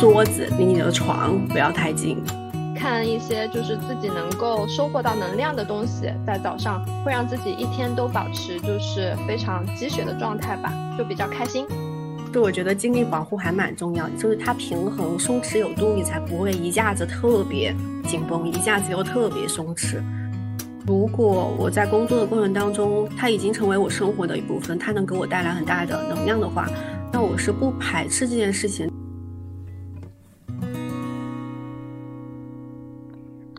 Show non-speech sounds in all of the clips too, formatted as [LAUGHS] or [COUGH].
桌子离你的床不要太近。看一些就是自己能够收获到能量的东西，在早上会让自己一天都保持就是非常积雪的状态吧，就比较开心。就我觉得精力保护还蛮重要的，就是它平衡松弛有度，你才不会一下子特别紧绷，一下子又特别松弛。如果我在工作的过程当中，它已经成为我生活的一部分，它能给我带来很大的能量的话，那我是不排斥这件事情。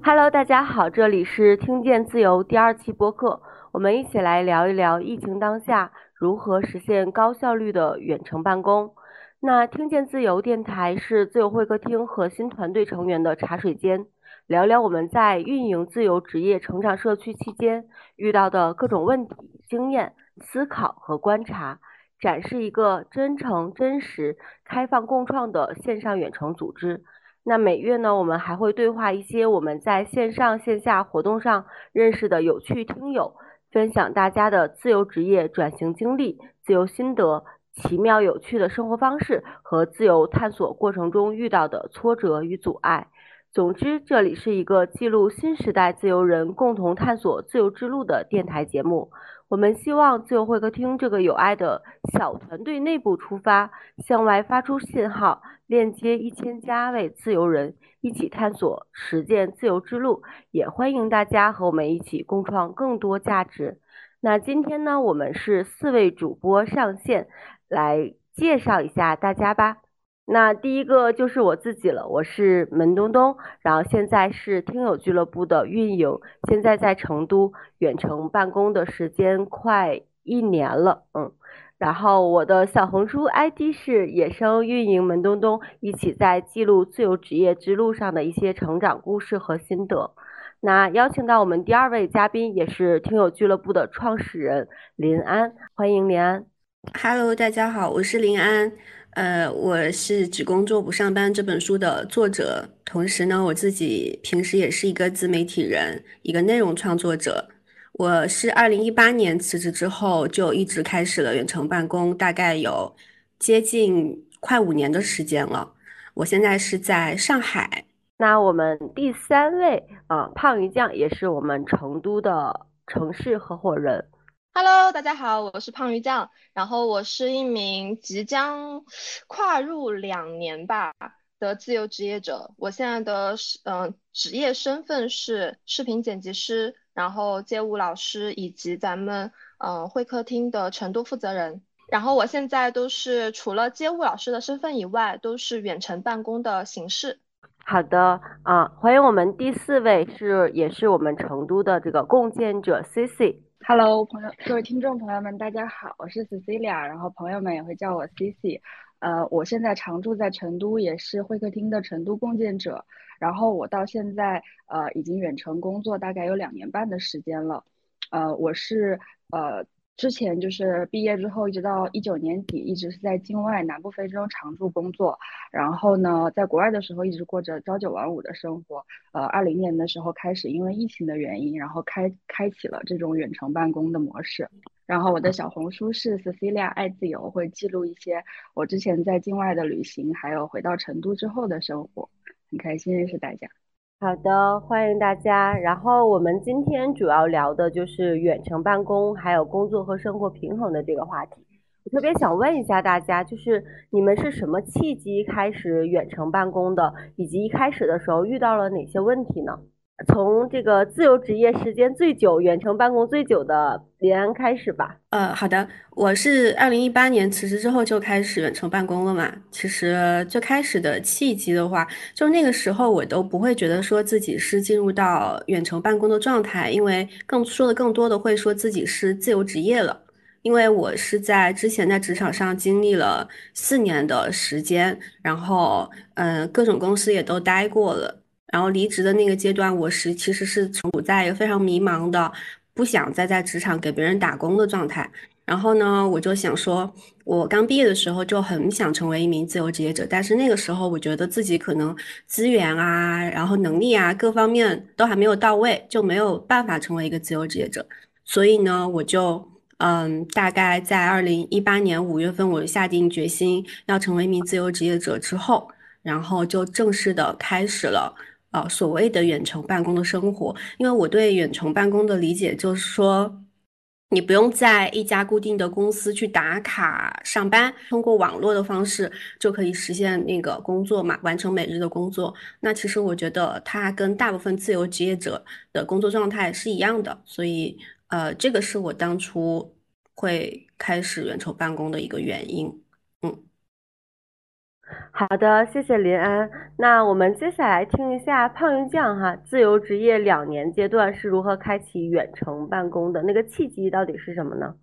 Hello，大家好，这里是听见自由第二期播客，我们一起来聊一聊疫情当下如何实现高效率的远程办公。那听见自由电台是自由会客厅核心团队成员的茶水间，聊聊我们在运营自由职业成长社区期间遇到的各种问题、经验、思考和观察，展示一个真诚、真实、开放、共创的线上远程组织。那每月呢，我们还会对话一些我们在线上线下活动上认识的有趣听友，分享大家的自由职业转型经历、自由心得、奇妙有趣的生活方式和自由探索过程中遇到的挫折与阻碍。总之，这里是一个记录新时代自由人共同探索自由之路的电台节目。我们希望自由会客厅这个有爱的小团队内部出发，向外发出信号，链接一千家位自由人，一起探索实践自由之路。也欢迎大家和我们一起共创更多价值。那今天呢，我们是四位主播上线，来介绍一下大家吧。那第一个就是我自己了，我是门东东，然后现在是听友俱乐部的运营，现在在成都远程办公的时间快一年了，嗯，然后我的小红书 ID 是野生运营门东东，一起在记录自由职业之路上的一些成长故事和心得。那邀请到我们第二位嘉宾，也是听友俱乐部的创始人林安，欢迎林安。Hello，大家好，我是林安。呃，我是只工作不上班这本书的作者，同时呢，我自己平时也是一个自媒体人，一个内容创作者。我是二零一八年辞职之后，就一直开始了远程办公，大概有接近快五年的时间了。我现在是在上海。那我们第三位啊，胖鱼酱也是我们成都的城市合伙人。Hello，大家好，我是胖鱼酱，然后我是一名即将跨入两年吧的自由职业者。我现在的嗯职业身份是视频剪辑师，然后街舞老师以及咱们嗯会客厅的成都负责人。然后我现在都是除了街舞老师的身份以外，都是远程办公的形式。好的啊，欢迎我们第四位是也是我们成都的这个共建者 Cici。Hello，朋友，各位听众朋友们，大家好，我是 Cecilia，然后朋友们也会叫我 Cici。呃，我现在常住在成都，也是会客厅的成都共建者。然后我到现在呃已经远程工作大概有两年半的时间了。呃，我是呃。之前就是毕业之后，一直到一九年底，一直是在境外南部非洲常驻工作。然后呢，在国外的时候，一直过着朝九晚五的生活。呃，二零年的时候开始，因为疫情的原因，然后开开启了这种远程办公的模式。然后我的小红书是 Cecilia 爱自由，会记录一些我之前在境外的旅行，还有回到成都之后的生活。很开心认识大家。好的，欢迎大家。然后我们今天主要聊的就是远程办公，还有工作和生活平衡的这个话题。我特别想问一下大家，就是你们是什么契机开始远程办公的，以及一开始的时候遇到了哪些问题呢？从这个自由职业时间最久、远程办公最久的林安开始吧。呃，好的，我是二零一八年辞职之后就开始远程办公了嘛。其实最开始的契机的话，就那个时候我都不会觉得说自己是进入到远程办公的状态，因为更说的更多的会说自己是自由职业了。因为我是在之前在职场上经历了四年的时间，然后嗯，各种公司也都待过了。然后离职的那个阶段，我是其实是处在一个非常迷茫的，不想再在职场给别人打工的状态。然后呢，我就想说，我刚毕业的时候就很想成为一名自由职业者，但是那个时候我觉得自己可能资源啊，然后能力啊，各方面都还没有到位，就没有办法成为一个自由职业者。所以呢，我就嗯，大概在二零一八年五月份，我下定决心要成为一名自由职业者之后，然后就正式的开始了呃所谓的远程办公的生活。因为我对远程办公的理解就是说。你不用在一家固定的公司去打卡上班，通过网络的方式就可以实现那个工作嘛，完成每日的工作。那其实我觉得它跟大部分自由职业者的工作状态是一样的，所以呃，这个是我当初会开始远程办公的一个原因。好的，谢谢林安。那我们接下来听一下胖鱼酱哈，自由职业两年阶段是如何开启远程办公的？那个契机到底是什么呢？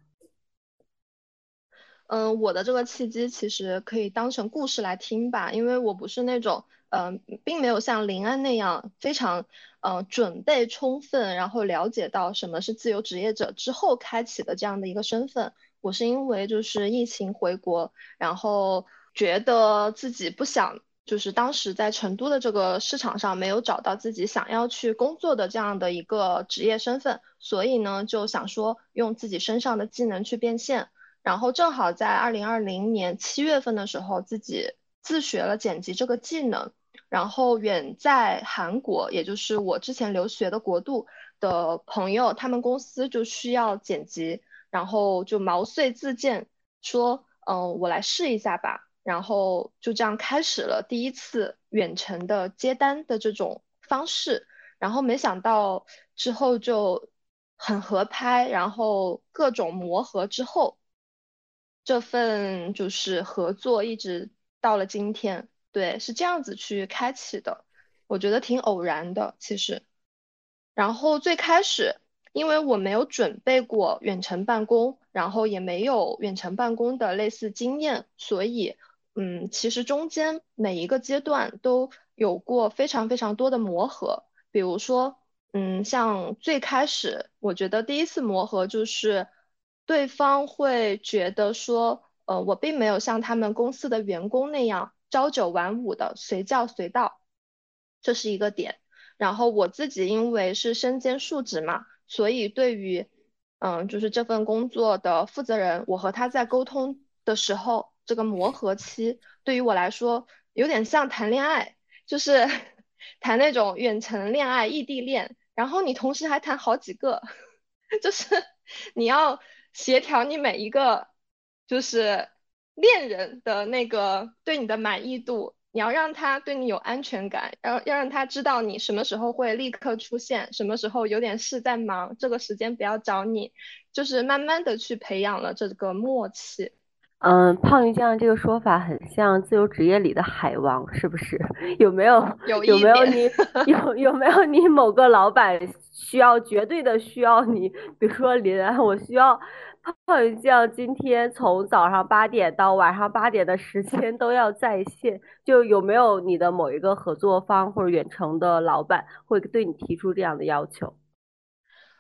嗯，我的这个契机其实可以当成故事来听吧，因为我不是那种嗯，并没有像林安那样非常嗯准备充分，然后了解到什么是自由职业者之后开启的这样的一个身份。我是因为就是疫情回国，然后。觉得自己不想，就是当时在成都的这个市场上没有找到自己想要去工作的这样的一个职业身份，所以呢就想说用自己身上的技能去变现。然后正好在二零二零年七月份的时候，自己自学了剪辑这个技能。然后远在韩国，也就是我之前留学的国度的朋友，他们公司就需要剪辑，然后就毛遂自荐说，嗯，我来试一下吧。然后就这样开始了第一次远程的接单的这种方式，然后没想到之后就很合拍，然后各种磨合之后，这份就是合作一直到了今天，对，是这样子去开启的，我觉得挺偶然的其实。然后最开始因为我没有准备过远程办公，然后也没有远程办公的类似经验，所以。嗯，其实中间每一个阶段都有过非常非常多的磨合，比如说，嗯，像最开始，我觉得第一次磨合就是对方会觉得说，呃，我并没有像他们公司的员工那样朝九晚五的随叫随到，这是一个点。然后我自己因为是身兼数职嘛，所以对于，嗯，就是这份工作的负责人，我和他在沟通的时候。这个磨合期对于我来说有点像谈恋爱，就是 [LAUGHS] 谈那种远程恋爱、异地恋，然后你同时还谈好几个，[LAUGHS] 就是 [LAUGHS] 你要协调你每一个就是恋人的那个对你的满意度，你要让他对你有安全感，要要让他知道你什么时候会立刻出现，什么时候有点事在忙，这个时间不要找你，就是慢慢的去培养了这个默契。嗯，胖鱼酱这个说法很像自由职业里的海王，是不是？[LAUGHS] 有没有？有有没有你有有没有你某个老板需要绝对的需要你？比如说林安，我需要胖鱼酱今天从早上八点到晚上八点的时间都要在线，就有没有你的某一个合作方或者远程的老板会对你提出这样的要求？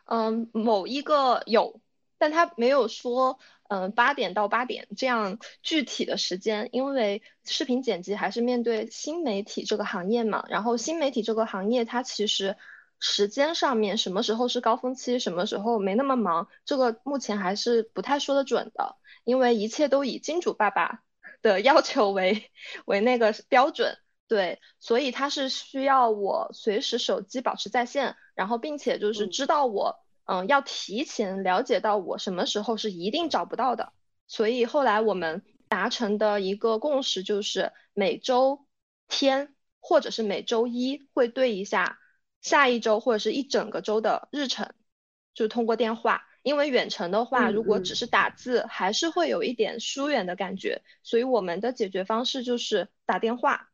嗯，某一个有，但他没有说。嗯，八点到八点这样具体的时间，因为视频剪辑还是面对新媒体这个行业嘛。然后新媒体这个行业，它其实时间上面什么时候是高峰期，什么时候没那么忙，这个目前还是不太说得准的。因为一切都以金主爸爸的 [LAUGHS] 要求为为那个标准，对，所以他是需要我随时手机保持在线，然后并且就是知道我。嗯，要提前了解到我什么时候是一定找不到的，所以后来我们达成的一个共识就是每周天或者是每周一会对一下下一周或者是一整个周的日程，就通过电话，因为远程的话，如果只是打字，还是会有一点疏远的感觉，所以我们的解决方式就是打电话。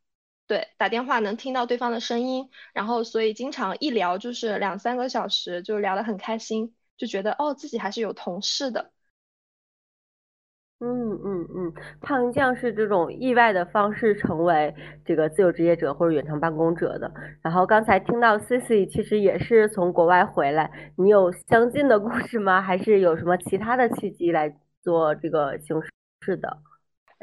对，打电话能听到对方的声音，然后所以经常一聊就是两三个小时，就聊得很开心，就觉得哦自己还是有同事的。嗯嗯嗯，胖酱是这种意外的方式成为这个自由职业者或者远程办公者的。然后刚才听到 Cici 其实也是从国外回来，你有相近的故事吗？还是有什么其他的契机来做这个形式的？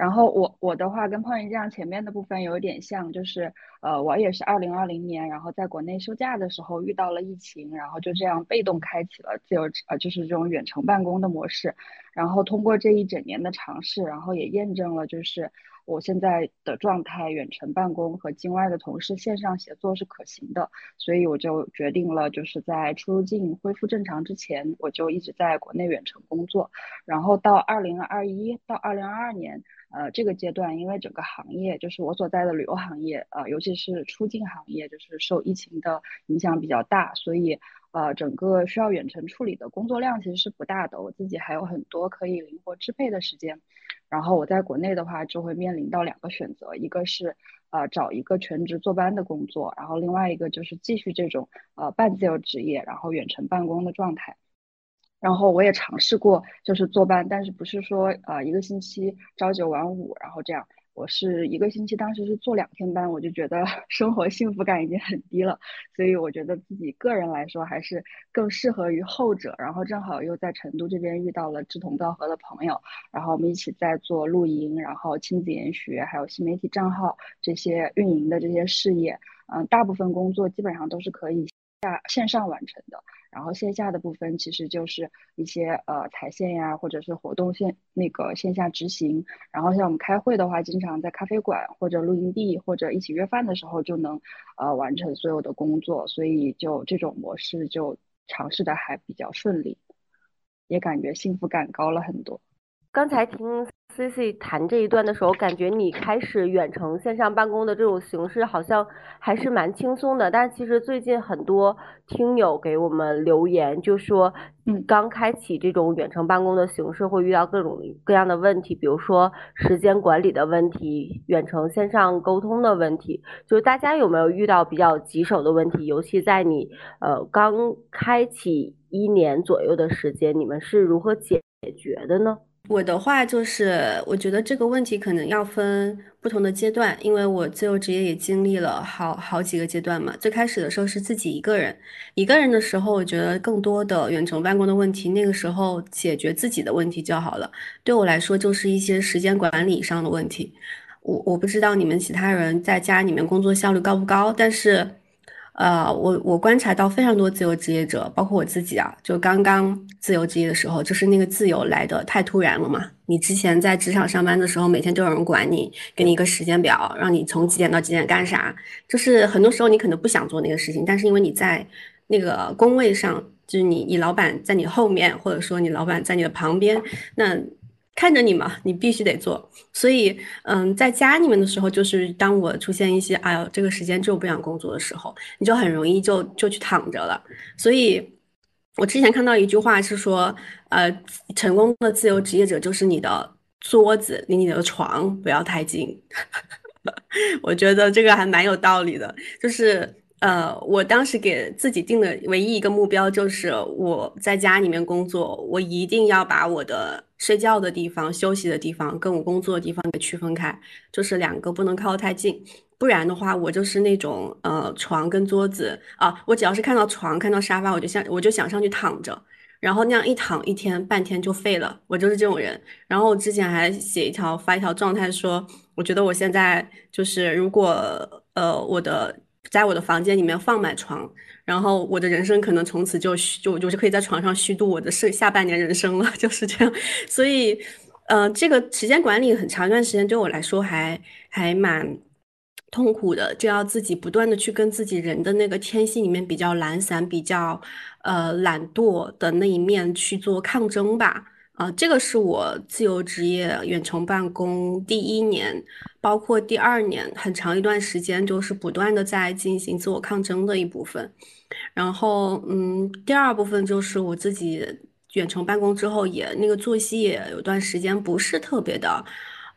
然后我我的话跟胖云这样前面的部分有点像，就是呃我也是二零二零年，然后在国内休假的时候遇到了疫情，然后就这样被动开启了自由呃就是这种远程办公的模式，然后通过这一整年的尝试，然后也验证了就是。我现在的状态，远程办公和境外的同事线上协作是可行的，所以我就决定了，就是在出入境恢复正常之前，我就一直在国内远程工作。然后到二零二一到二零二二年，呃，这个阶段，因为整个行业，就是我所在的旅游行业，呃，尤其是出境行业，就是受疫情的影响比较大，所以。呃，整个需要远程处理的工作量其实是不大的，我自己还有很多可以灵活支配的时间。然后我在国内的话，就会面临到两个选择，一个是呃找一个全职坐班的工作，然后另外一个就是继续这种呃半自由职业，然后远程办公的状态。然后我也尝试过就是坐班，但是不是说呃一个星期朝九晚五，然后这样。我是一个星期，当时是做两天班，我就觉得 [LAUGHS] 生活幸福感已经很低了，所以我觉得自己个人来说还是更适合于后者。然后正好又在成都这边遇到了志同道合的朋友，然后我们一起在做露营，然后亲子研学，还有新媒体账号这些运营的这些事业，嗯，大部分工作基本上都是可以下线上完成的。然后线下的部分其实就是一些呃踩线呀，或者是活动线那个线下执行。然后像我们开会的话，经常在咖啡馆或者露营地或者一起约饭的时候就能呃完成所有的工作，所以就这种模式就尝试的还比较顺利，也感觉幸福感高了很多。刚才听。C C 谈这一段的时候，感觉你开始远程线上办公的这种形式好像还是蛮轻松的。但其实最近很多听友给我们留言，就说，嗯，刚开启这种远程办公的形式会遇到各种各样的问题，比如说时间管理的问题、远程线上沟通的问题。就是大家有没有遇到比较棘手的问题？尤其在你呃刚开启一年左右的时间，你们是如何解决的呢？我的话就是，我觉得这个问题可能要分不同的阶段，因为我自由职业也经历了好好几个阶段嘛。最开始的时候是自己一个人，一个人的时候，我觉得更多的远程办公的问题，那个时候解决自己的问题就好了。对我来说，就是一些时间管理上的问题。我我不知道你们其他人在家里面工作效率高不高，但是。呃，我我观察到非常多自由职业者，包括我自己啊，就刚刚自由职业的时候，就是那个自由来的太突然了嘛。你之前在职场上班的时候，每天都有人管你，给你一个时间表，让你从几点到几点干啥，就是很多时候你可能不想做那个事情，但是因为你在那个工位上，就是你你老板在你后面，或者说你老板在你的旁边，那。看着你嘛，你必须得做。所以，嗯，在家里面的时候，就是当我出现一些，哎呦，这个时间就不想工作的时候，你就很容易就就去躺着了。所以，我之前看到一句话是说，呃，成功的自由职业者就是你的桌子离你的床不要太近。[LAUGHS] 我觉得这个还蛮有道理的，就是。呃，我当时给自己定的唯一一个目标就是我在家里面工作，我一定要把我的睡觉的地方、休息的地方跟我工作的地方给区分开，就是两个不能靠得太近，不然的话，我就是那种呃床跟桌子啊，我只要是看到床、看到沙发，我就想我就想上去躺着，然后那样一躺一天半天就废了，我就是这种人。然后我之前还写一条发一条状态说，我觉得我现在就是如果呃我的。在我的房间里面放满床，然后我的人生可能从此就就就是可以在床上虚度我的剩下半年人生了，[LAUGHS] 就是这样。所以，呃，这个时间管理很长一段时间对我来说还还蛮痛苦的，就要自己不断的去跟自己人的那个天性里面比较懒散、比较呃懒惰的那一面去做抗争吧。啊，这个是我自由职业远程办公第一年，包括第二年很长一段时间，就是不断的在进行自我抗争的一部分。然后，嗯，第二部分就是我自己远程办公之后，也那个作息也有段时间不是特别的，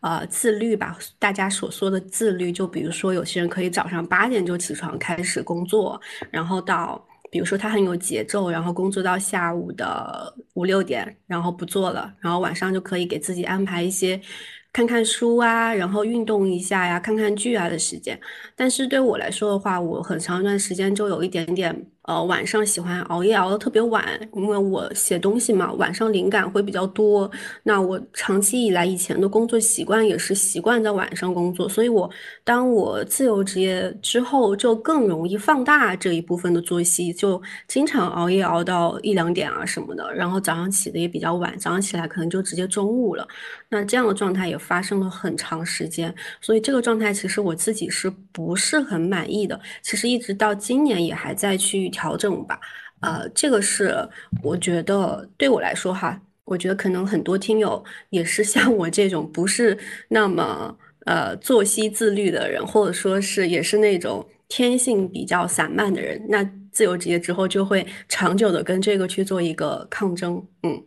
呃，自律吧。大家所说的自律，就比如说有些人可以早上八点就起床开始工作，然后到。比如说他很有节奏，然后工作到下午的五六点，然后不做了，然后晚上就可以给自己安排一些看看书啊，然后运动一下呀，看看剧啊的时间。但是对我来说的话，我很长一段时间就有一点点呃，晚上喜欢熬夜熬得特别晚，因为我写东西嘛，晚上灵感会比较多。那我长期以来以前的工作习惯也是习惯在晚上工作，所以我当我自由职业之后，就更容易放大这一部分的作息，就经常熬夜熬到一两点啊什么的，然后早上起的也比较晚，早上起来可能就直接中午了。那这样的状态也发生了很长时间，所以这个状态其实我自己是不是很满意的？其实一直到今年也还在去。调整吧，呃，这个是我觉得对我来说哈，我觉得可能很多听友也是像我这种不是那么呃作息自律的人，或者说是也是那种天性比较散漫的人，那自由职业之后就会长久的跟这个去做一个抗争，嗯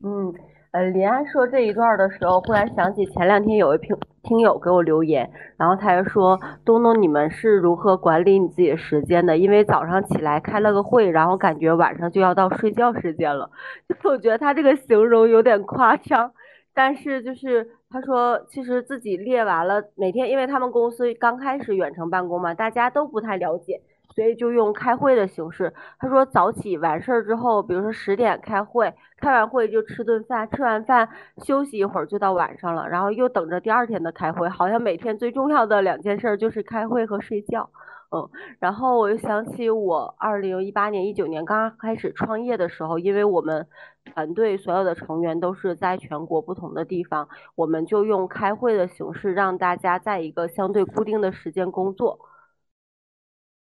嗯。呃，林安说这一段的时候，忽然想起前两天有一听听友给我留言，然后他就说：“东东，你们是如何管理你自己的时间的？因为早上起来开了个会，然后感觉晚上就要到睡觉时间了。[LAUGHS] ”就我觉得他这个形容有点夸张，但是就是他说，其实自己列完了每天，因为他们公司刚开始远程办公嘛，大家都不太了解。所以就用开会的形式。他说早起完事儿之后，比如说十点开会，开完会就吃顿饭，吃完饭休息一会儿就到晚上了，然后又等着第二天的开会。好像每天最重要的两件事就是开会和睡觉。嗯，然后我又想起我二零一八年、一九年刚刚开始创业的时候，因为我们团队所有的成员都是在全国不同的地方，我们就用开会的形式让大家在一个相对固定的时间工作。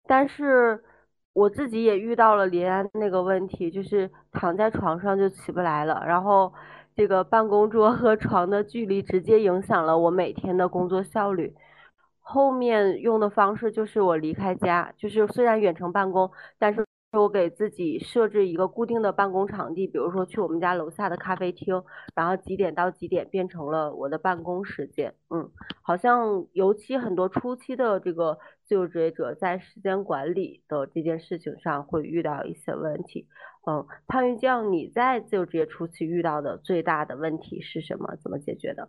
但是我自己也遇到了临安那个问题，就是躺在床上就起不来了，然后这个办公桌和床的距离直接影响了我每天的工作效率。后面用的方式就是我离开家，就是虽然远程办公，但是。我给自己设置一个固定的办公场地，比如说去我们家楼下的咖啡厅，然后几点到几点变成了我的办公时间。嗯，好像尤其很多初期的这个自由职业者在时间管理的这件事情上会遇到一些问题。嗯，潘玉将，你在自由职业初期遇到的最大的问题是什么？怎么解决的？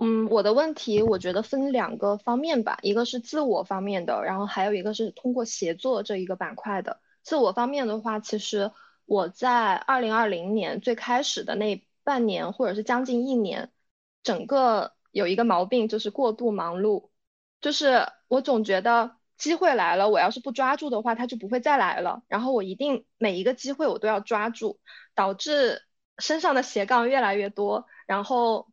嗯，我的问题我觉得分两个方面吧，一个是自我方面的，然后还有一个是通过协作这一个板块的。自我方面的话，其实我在二零二零年最开始的那半年或者是将近一年，整个有一个毛病就是过度忙碌，就是我总觉得机会来了，我要是不抓住的话，它就不会再来了。然后我一定每一个机会我都要抓住，导致身上的斜杠越来越多，然后。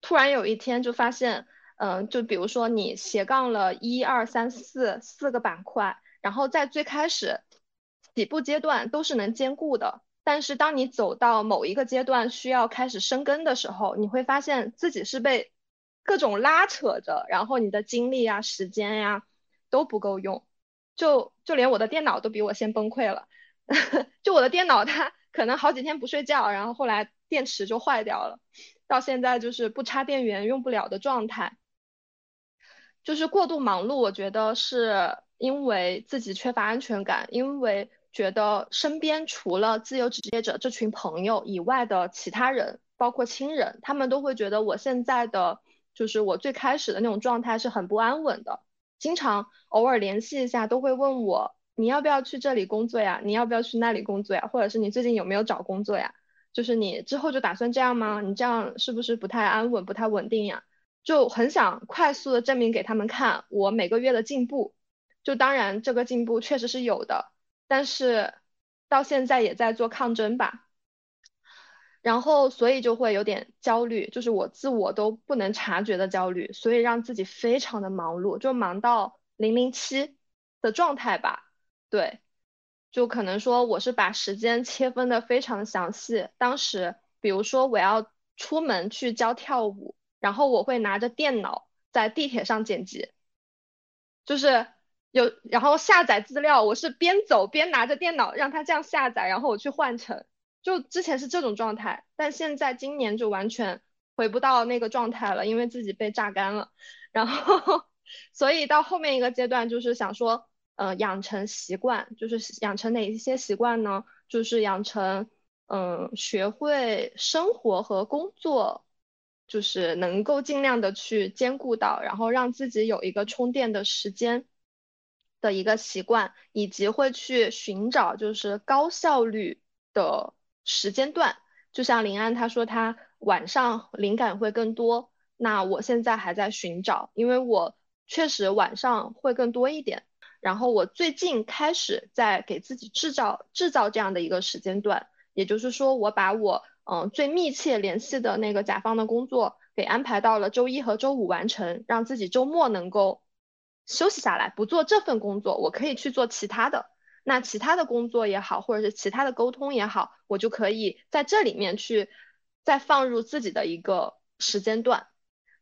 突然有一天就发现，嗯，就比如说你斜杠了一二三四四个板块，然后在最开始起步阶段都是能兼顾的，但是当你走到某一个阶段需要开始生根的时候，你会发现自己是被各种拉扯着，然后你的精力啊、时间呀都不够用，就就连我的电脑都比我先崩溃了，[LAUGHS] 就我的电脑它可能好几天不睡觉，然后后来电池就坏掉了。到现在就是不插电源用不了的状态，就是过度忙碌。我觉得是因为自己缺乏安全感，因为觉得身边除了自由职业者这群朋友以外的其他人，包括亲人，他们都会觉得我现在的就是我最开始的那种状态是很不安稳的。经常偶尔联系一下，都会问我你要不要去这里工作呀？你要不要去那里工作呀？或者是你最近有没有找工作呀？就是你之后就打算这样吗？你这样是不是不太安稳、不太稳定呀？就很想快速的证明给他们看我每个月的进步。就当然这个进步确实是有的，但是到现在也在做抗争吧。然后所以就会有点焦虑，就是我自我都不能察觉的焦虑，所以让自己非常的忙碌，就忙到零零七的状态吧。对。就可能说我是把时间切分的非常详细。当时，比如说我要出门去教跳舞，然后我会拿着电脑在地铁上剪辑，就是有然后下载资料，我是边走边拿着电脑让它这样下载，然后我去换乘。就之前是这种状态，但现在今年就完全回不到那个状态了，因为自己被榨干了。[LAUGHS] 然后，所以到后面一个阶段就是想说。呃，养成习惯就是养成哪一些习惯呢？就是养成，嗯，学会生活和工作，就是能够尽量的去兼顾到，然后让自己有一个充电的时间。的一个习惯，以及会去寻找就是高效率的时间段。就像林安他说他晚上灵感会更多，那我现在还在寻找，因为我确实晚上会更多一点。然后我最近开始在给自己制造制造这样的一个时间段，也就是说我把我嗯最密切联系的那个甲方的工作给安排到了周一和周五完成，让自己周末能够。休息下来不做这份工作，我可以去做其他的。那其他的工作也好，或者是其他的沟通也好，我就可以在这里面去再放入自己的一个时间段。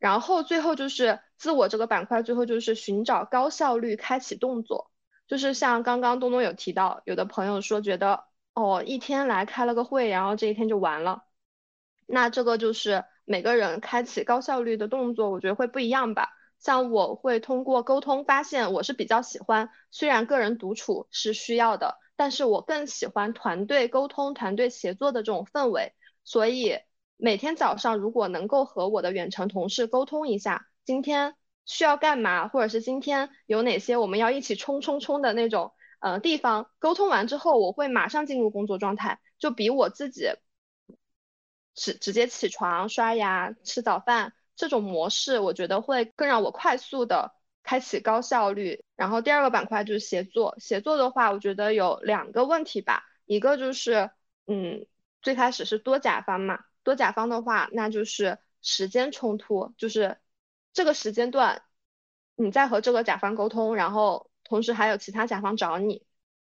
然后最后就是自我这个板块，最后就是寻找高效率开启动作。就是像刚刚东东有提到，有的朋友说觉得哦，一天来开了个会，然后这一天就完了。那这个就是每个人开启高效率的动作，我觉得会不一样吧。像我会通过沟通发现，我是比较喜欢，虽然个人独处是需要的，但是我更喜欢团队沟通、团队协作的这种氛围。所以每天早上如果能够和我的远程同事沟通一下，今天需要干嘛，或者是今天有哪些我们要一起冲冲冲的那种呃地方，沟通完之后，我会马上进入工作状态，就比我自己直直接起床、刷牙、吃早饭。这种模式我觉得会更让我快速的开启高效率。然后第二个板块就是协作，协作的话，我觉得有两个问题吧，一个就是，嗯，最开始是多甲方嘛，多甲方的话，那就是时间冲突，就是这个时间段你在和这个甲方沟通，然后同时还有其他甲方找你，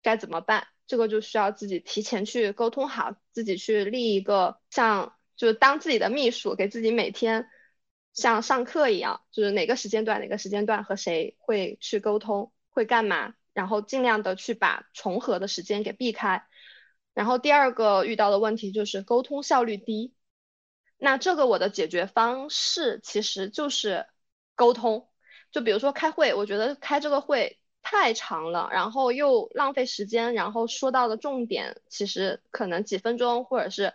该怎么办？这个就需要自己提前去沟通好，自己去立一个像就是当自己的秘书，给自己每天。像上课一样，就是哪个时间段哪个时间段和谁会去沟通，会干嘛，然后尽量的去把重合的时间给避开。然后第二个遇到的问题就是沟通效率低。那这个我的解决方式其实就是沟通。就比如说开会，我觉得开这个会太长了，然后又浪费时间，然后说到的重点其实可能几分钟或者是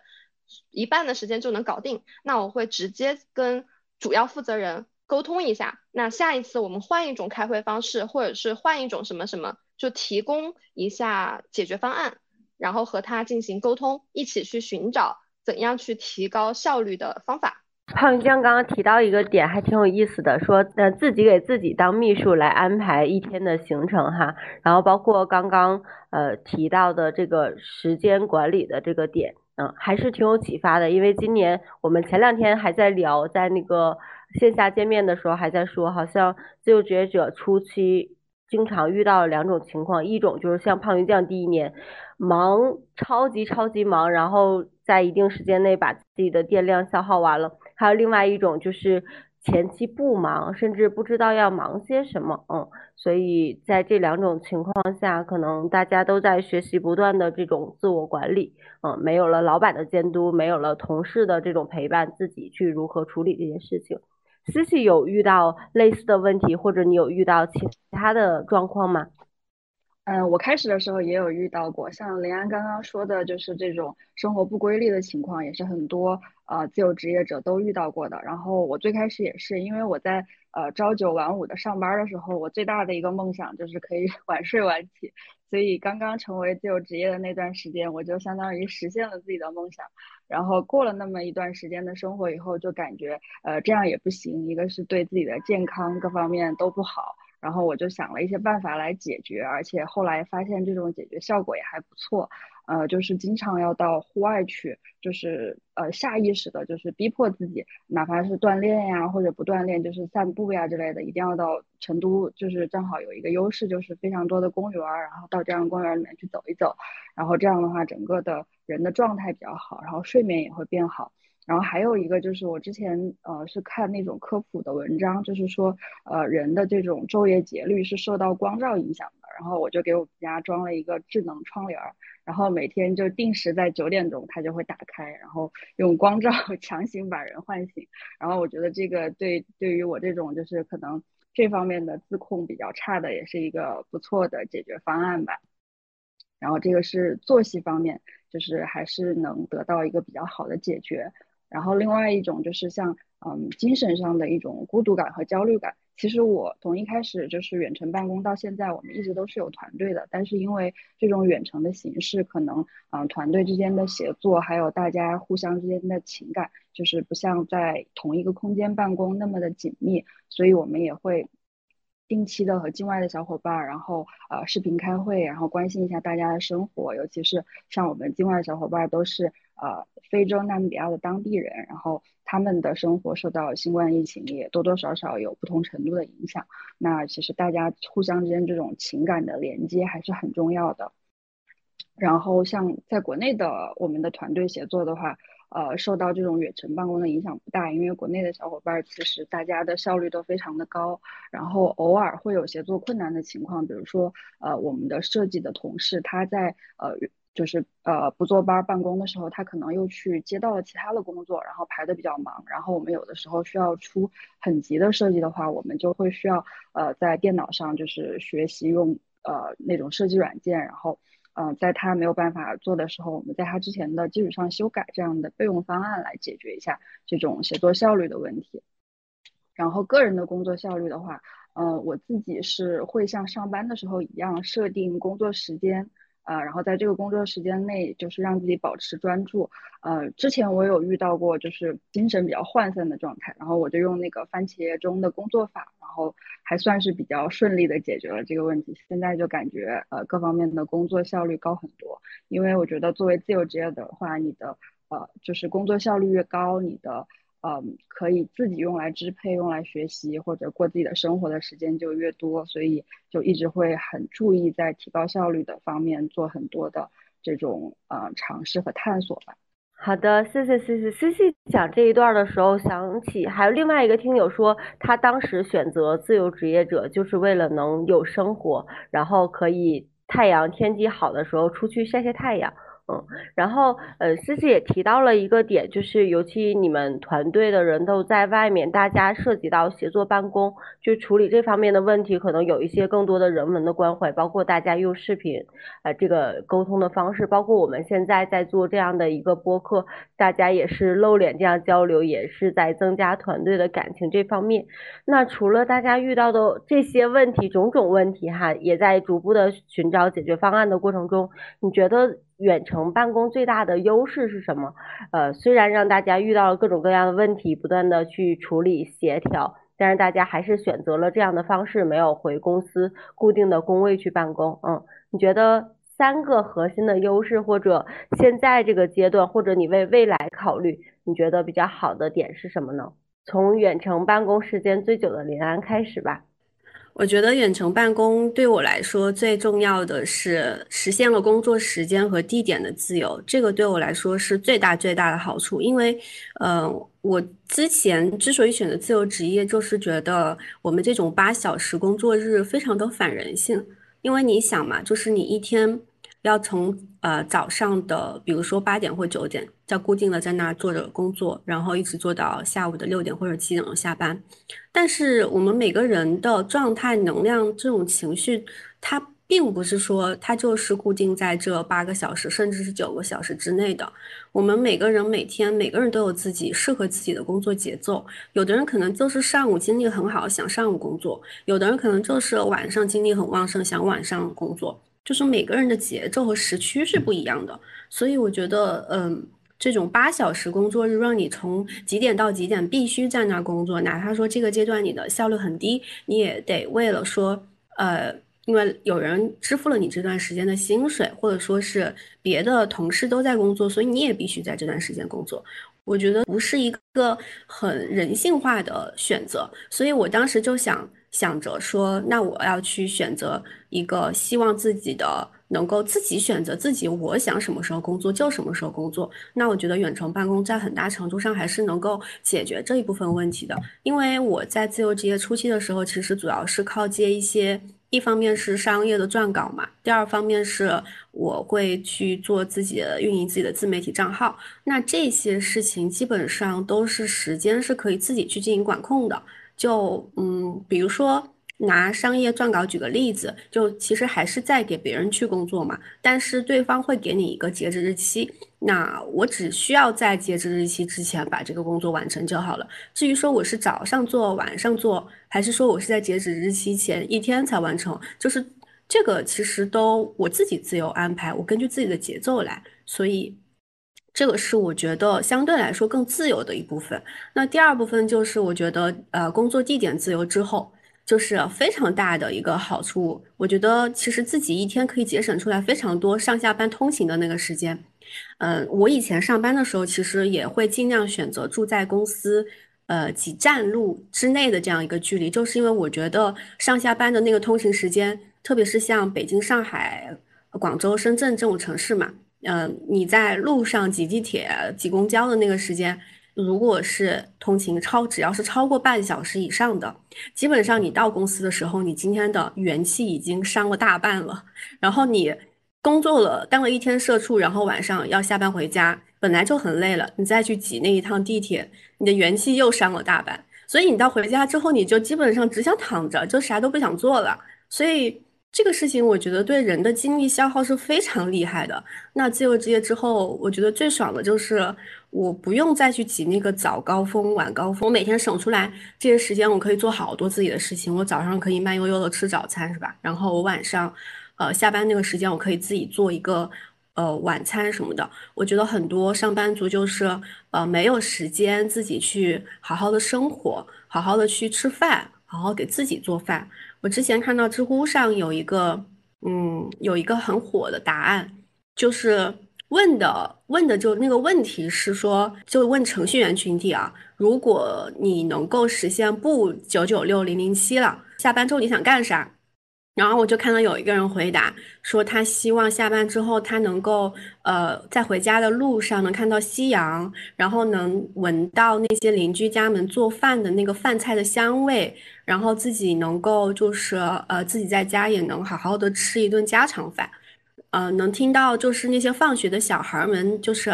一半的时间就能搞定。那我会直接跟。主要负责人沟通一下，那下一次我们换一种开会方式，或者是换一种什么什么，就提供一下解决方案，然后和他进行沟通，一起去寻找怎样去提高效率的方法。胖鱼酱刚刚提到一个点，还挺有意思的，说呃自己给自己当秘书来安排一天的行程哈，然后包括刚刚呃提到的这个时间管理的这个点。嗯，还是挺有启发的，因为今年我们前两天还在聊，在那个线下见面的时候还在说，好像自由职业者初期经常遇到两种情况，一种就是像胖鱼酱第一年忙，超级超级忙，然后在一定时间内把自己的电量消耗完了，还有另外一种就是。前期不忙，甚至不知道要忙些什么，嗯，所以在这两种情况下，可能大家都在学习不断的这种自我管理，嗯，没有了老板的监督，没有了同事的这种陪伴，自己去如何处理这件事情。思琪有遇到类似的问题，或者你有遇到其他的状况吗？嗯，我开始的时候也有遇到过，像林安刚刚说的，就是这种生活不规律的情况，也是很多呃自由职业者都遇到过的。然后我最开始也是，因为我在呃朝九晚五的上班的时候，我最大的一个梦想就是可以 [LAUGHS] 晚睡晚起，所以刚刚成为自由职业的那段时间，我就相当于实现了自己的梦想。然后过了那么一段时间的生活以后，就感觉呃这样也不行，一个是对自己的健康各方面都不好。然后我就想了一些办法来解决，而且后来发现这种解决效果也还不错。呃，就是经常要到户外去，就是呃下意识的，就是逼迫自己，哪怕是锻炼呀或者不锻炼，就是散步呀之类的，一定要到成都，就是正好有一个优势，就是非常多的公园，然后到这样公园里面去走一走，然后这样的话，整个的人的状态比较好，然后睡眠也会变好。然后还有一个就是我之前呃是看那种科普的文章，就是说呃人的这种昼夜节律是受到光照影响的。然后我就给我们家装了一个智能窗帘儿，然后每天就定时在九点钟它就会打开，然后用光照 [LAUGHS] 强行把人唤醒。然后我觉得这个对对于我这种就是可能这方面的自控比较差的，也是一个不错的解决方案吧。然后这个是作息方面，就是还是能得到一个比较好的解决。然后另外一种就是像嗯精神上的一种孤独感和焦虑感。其实我从一开始就是远程办公到现在，我们一直都是有团队的，但是因为这种远程的形式，可能嗯团队之间的协作，还有大家互相之间的情感，就是不像在同一个空间办公那么的紧密，所以我们也会。定期的和境外的小伙伴，然后呃视频开会，然后关心一下大家的生活，尤其是像我们境外的小伙伴都是呃非洲纳米比亚的当地人，然后他们的生活受到新冠疫情也多多少少有不同程度的影响。那其实大家互相之间这种情感的连接还是很重要的。然后像在国内的我们的团队协作的话。呃，受到这种远程办公的影响不大，因为国内的小伙伴其实大家的效率都非常的高，然后偶尔会有协作困难的情况，比如说呃我们的设计的同事他在呃就是呃不坐班办公的时候，他可能又去接到了其他的工作，然后排的比较忙，然后我们有的时候需要出很急的设计的话，我们就会需要呃在电脑上就是学习用呃那种设计软件，然后。呃，在他没有办法做的时候，我们在他之前的基础上修改这样的备用方案来解决一下这种写作效率的问题。然后个人的工作效率的话，呃，我自己是会像上班的时候一样设定工作时间。呃，然后在这个工作时间内，就是让自己保持专注。呃，之前我有遇到过，就是精神比较涣散的状态，然后我就用那个番茄钟的工作法，然后还算是比较顺利的解决了这个问题。现在就感觉呃各方面的工作效率高很多，因为我觉得作为自由职业的话，你的呃就是工作效率越高，你的。嗯，可以自己用来支配、用来学习或者过自己的生活的时间就越多，所以就一直会很注意在提高效率的方面做很多的这种呃尝试和探索吧。好的，谢谢谢谢 C C 讲这一段的时候，想起还有另外一个听友说，他当时选择自由职业者就是为了能有生活，然后可以太阳天气好的时候出去晒晒太阳。嗯，然后呃，思思也提到了一个点，就是尤其你们团队的人都在外面，大家涉及到协作办公，就处理这方面的问题，可能有一些更多的人文的关怀，包括大家用视频，呃，这个沟通的方式，包括我们现在在做这样的一个播客，大家也是露脸这样交流，也是在增加团队的感情这方面。那除了大家遇到的这些问题，种种问题哈，也在逐步的寻找解决方案的过程中，你觉得？远程办公最大的优势是什么？呃，虽然让大家遇到了各种各样的问题，不断的去处理协调，但是大家还是选择了这样的方式，没有回公司固定的工位去办公。嗯，你觉得三个核心的优势，或者现在这个阶段，或者你为未来考虑，你觉得比较好的点是什么呢？从远程办公时间最久的林安开始吧。我觉得远程办公对我来说最重要的是实现了工作时间和地点的自由，这个对我来说是最大最大的好处。因为，呃，我之前之所以选择自由职业，就是觉得我们这种八小时工作日非常的反人性。因为你想嘛，就是你一天。要从呃早上的，比如说八点或九点，在固定的在那儿坐着工作，然后一直做到下午的六点或者七点钟下班。但是我们每个人的状态、能量这种情绪，它并不是说它就是固定在这八个小时，甚至是九个小时之内的。我们每个人每天每个人都有自己适合自己的工作节奏。有的人可能就是上午精力很好，想上午工作；有的人可能就是晚上精力很旺盛，想晚上工作。就是每个人的节奏和时区是不一样的，所以我觉得，嗯，这种八小时工作日让你从几点到几点必须在那儿工作，哪怕说这个阶段你的效率很低，你也得为了说，呃，因为有人支付了你这段时间的薪水，或者说是别的同事都在工作，所以你也必须在这段时间工作。我觉得不是一个很人性化的选择，所以我当时就想。想着说，那我要去选择一个希望自己的能够自己选择自己，我想什么时候工作就什么时候工作。那我觉得远程办公在很大程度上还是能够解决这一部分问题的。因为我在自由职业初期的时候，其实主要是靠接一些，一方面是商业的撰稿嘛，第二方面是我会去做自己的运营自己的自媒体账号。那这些事情基本上都是时间是可以自己去进行管控的。就嗯，比如说拿商业撰稿举个例子，就其实还是在给别人去工作嘛，但是对方会给你一个截止日期，那我只需要在截止日期之前把这个工作完成就好了。至于说我是早上做、晚上做，还是说我是在截止日期前一天才完成，就是这个其实都我自己自由安排，我根据自己的节奏来。所以这个是我觉得相对来说更自由的一部分。那第二部分就是我觉得呃工作地点自由之后。就是非常大的一个好处，我觉得其实自己一天可以节省出来非常多上下班通勤的那个时间。嗯，我以前上班的时候，其实也会尽量选择住在公司呃几站路之内的这样一个距离，就是因为我觉得上下班的那个通勤时间，特别是像北京、上海、广州、深圳这种城市嘛，嗯，你在路上挤地铁、挤公交的那个时间。如果是通勤超，只要是超过半小时以上的，基本上你到公司的时候，你今天的元气已经伤了大半了。然后你工作了，当了一天社畜，然后晚上要下班回家，本来就很累了，你再去挤那一趟地铁，你的元气又伤了大半。所以你到回家之后，你就基本上只想躺着，就啥都不想做了。所以。这个事情我觉得对人的精力消耗是非常厉害的。那自由职业之后，我觉得最爽的就是我不用再去挤那个早高峰、晚高峰，我每天省出来这些时间，我可以做好多自己的事情。我早上可以慢悠悠的吃早餐，是吧？然后我晚上，呃，下班那个时间，我可以自己做一个呃晚餐什么的。我觉得很多上班族就是呃没有时间自己去好好的生活，好好的去吃饭，好好给自己做饭。我之前看到知乎上有一个，嗯，有一个很火的答案，就是问的问的就那个问题是说，就问程序员群体啊，如果你能够实现不九九六零零七了，下班之后你想干啥？然后我就看到有一个人回答说，他希望下班之后他能够，呃，在回家的路上能看到夕阳，然后能闻到那些邻居家们做饭的那个饭菜的香味，然后自己能够就是呃自己在家也能好好的吃一顿家常饭，呃，能听到就是那些放学的小孩们就是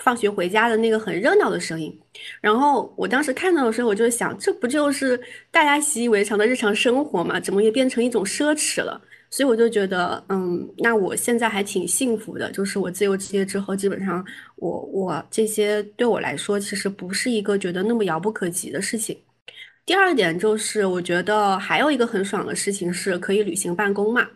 放学回家的那个很热闹的声音。然后我当时看到的时候，我就想，这不就是大家习以为常的日常生活吗？怎么也变成一种奢侈了？所以我就觉得，嗯，那我现在还挺幸福的，就是我自由职业之后，基本上我我这些对我来说，其实不是一个觉得那么遥不可及的事情。第二点就是，我觉得还有一个很爽的事情是可以旅行办公嘛，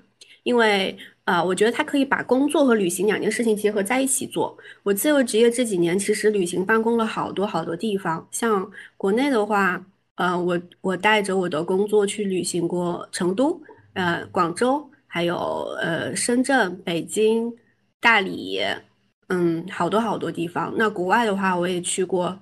因为。啊，我觉得它可以把工作和旅行两件事情结合在一起做。我自由职业这几年，其实旅行办公了好多好多地方。像国内的话，呃，我我带着我的工作去旅行过成都、呃广州，还有呃深圳、北京、大理，嗯，好多好多地方。那国外的话，我也去过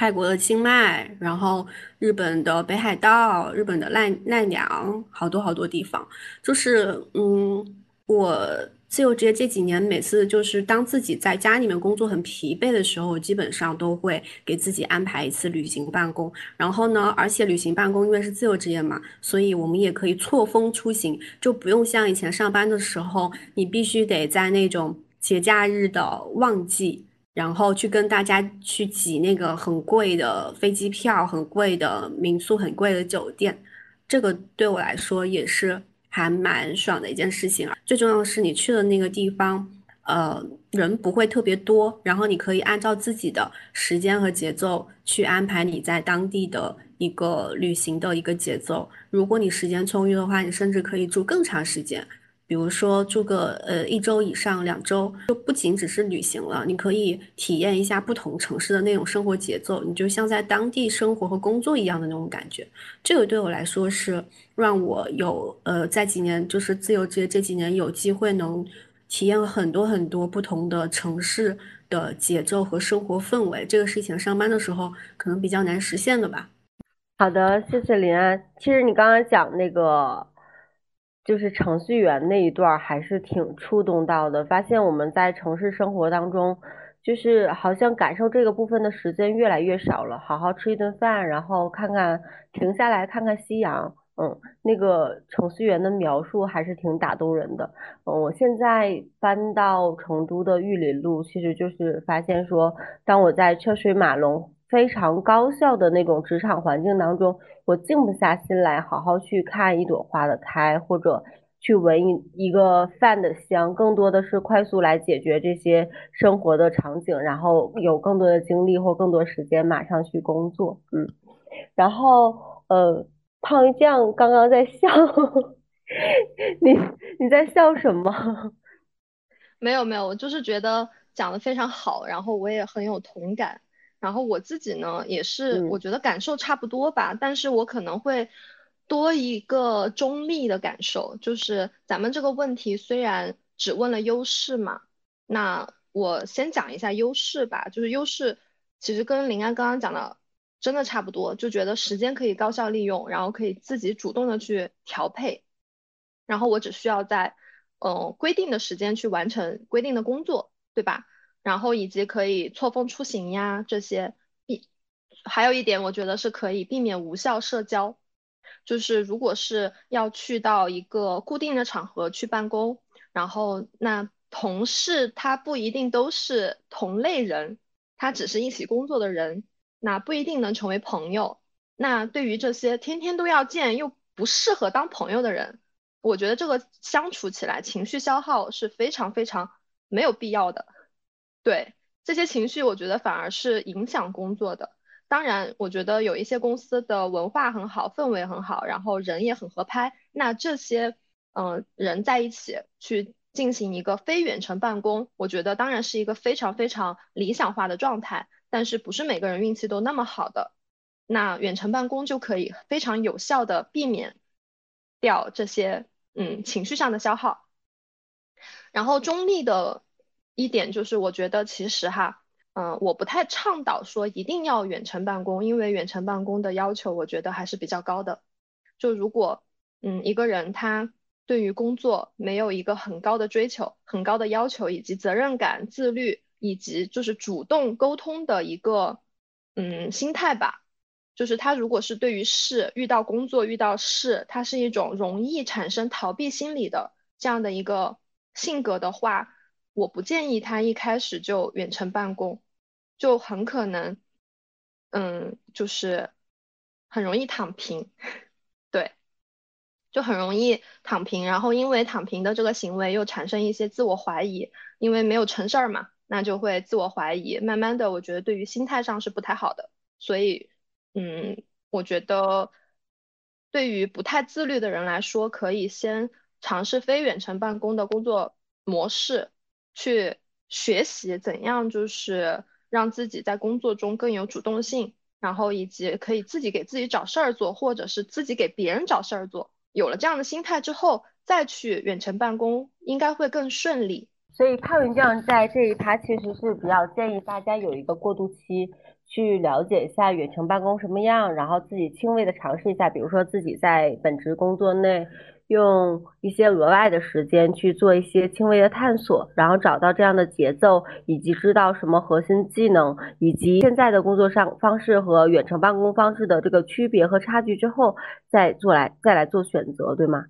泰国的清迈，然后日本的北海道、日本的奈奈良，好多好多地方，就是嗯。我自由职业这几年，每次就是当自己在家里面工作很疲惫的时候，基本上都会给自己安排一次旅行办公。然后呢，而且旅行办公因为是自由职业嘛，所以我们也可以错峰出行，就不用像以前上班的时候，你必须得在那种节假日的旺季，然后去跟大家去挤那个很贵的飞机票、很贵的民宿、很贵的酒店。这个对我来说也是。还蛮爽的一件事情啊！最重要的是，你去的那个地方，呃，人不会特别多，然后你可以按照自己的时间和节奏去安排你在当地的一个旅行的一个节奏。如果你时间充裕的话，你甚至可以住更长时间。比如说住个呃一周以上两周，就不仅只是旅行了，你可以体验一下不同城市的那种生活节奏，你就像在当地生活和工作一样的那种感觉。这个对我来说是让我有呃在几年就是自由职业这几年有机会能体验很多很多不同的城市的节奏和生活氛围。这个是以前上班的时候可能比较难实现的吧。好的，谢谢林安。其实你刚刚讲那个。就是程序员那一段还是挺触动到的，发现我们在城市生活当中，就是好像感受这个部分的时间越来越少了。好好吃一顿饭，然后看看停下来看看夕阳，嗯，那个程序员的描述还是挺打动人的。嗯，我现在搬到成都的玉林路，其实就是发现说，当我在车水马龙。非常高效的那种职场环境当中，我静不下心来好好去看一朵花的开，或者去闻一一个饭的香，更多的是快速来解决这些生活的场景，然后有更多的精力或更多时间马上去工作。嗯，然后呃，胖酱刚刚在笑，[LAUGHS] 你你在笑什么？[LAUGHS] 没有没有，我就是觉得讲的非常好，然后我也很有同感。然后我自己呢，也是我觉得感受差不多吧，但是我可能会多一个中立的感受，就是咱们这个问题虽然只问了优势嘛，那我先讲一下优势吧，就是优势其实跟林安刚刚讲的真的差不多，就觉得时间可以高效利用，然后可以自己主动的去调配，然后我只需要在嗯规定的时间去完成规定的工作，对吧？然后以及可以错峰出行呀，这些避，还有一点我觉得是可以避免无效社交，就是如果是要去到一个固定的场合去办公，然后那同事他不一定都是同类人，他只是一起工作的人，那不一定能成为朋友。那对于这些天天都要见又不适合当朋友的人，我觉得这个相处起来情绪消耗是非常非常没有必要的。对这些情绪，我觉得反而是影响工作的。当然，我觉得有一些公司的文化很好，氛围很好，然后人也很合拍。那这些嗯人在一起去进行一个非远程办公，我觉得当然是一个非常非常理想化的状态。但是不是每个人运气都那么好的，那远程办公就可以非常有效的避免掉这些嗯情绪上的消耗。然后中立的。一点就是，我觉得其实哈，嗯，我不太倡导说一定要远程办公，因为远程办公的要求我觉得还是比较高的。就如果，嗯，一个人他对于工作没有一个很高的追求、很高的要求，以及责任感、自律，以及就是主动沟通的一个，嗯，心态吧。就是他如果是对于事遇到工作遇到事，他是一种容易产生逃避心理的这样的一个性格的话。我不建议他一开始就远程办公，就很可能，嗯，就是很容易躺平，[LAUGHS] 对，就很容易躺平。然后因为躺平的这个行为又产生一些自我怀疑，因为没有成事儿嘛，那就会自我怀疑。慢慢的，我觉得对于心态上是不太好的。所以，嗯，我觉得对于不太自律的人来说，可以先尝试非远程办公的工作模式。去学习怎样就是让自己在工作中更有主动性，然后以及可以自己给自己找事儿做，或者是自己给别人找事儿做。有了这样的心态之后，再去远程办公应该会更顺利。所以胖云酱在这一趴其实是比较建议大家有一个过渡期，去了解一下远程办公什么样，然后自己轻微的尝试一下，比如说自己在本职工作内。用一些额外的时间去做一些轻微的探索，然后找到这样的节奏，以及知道什么核心技能，以及现在的工作上方式和远程办公方式的这个区别和差距之后，再做来再来做选择，对吗？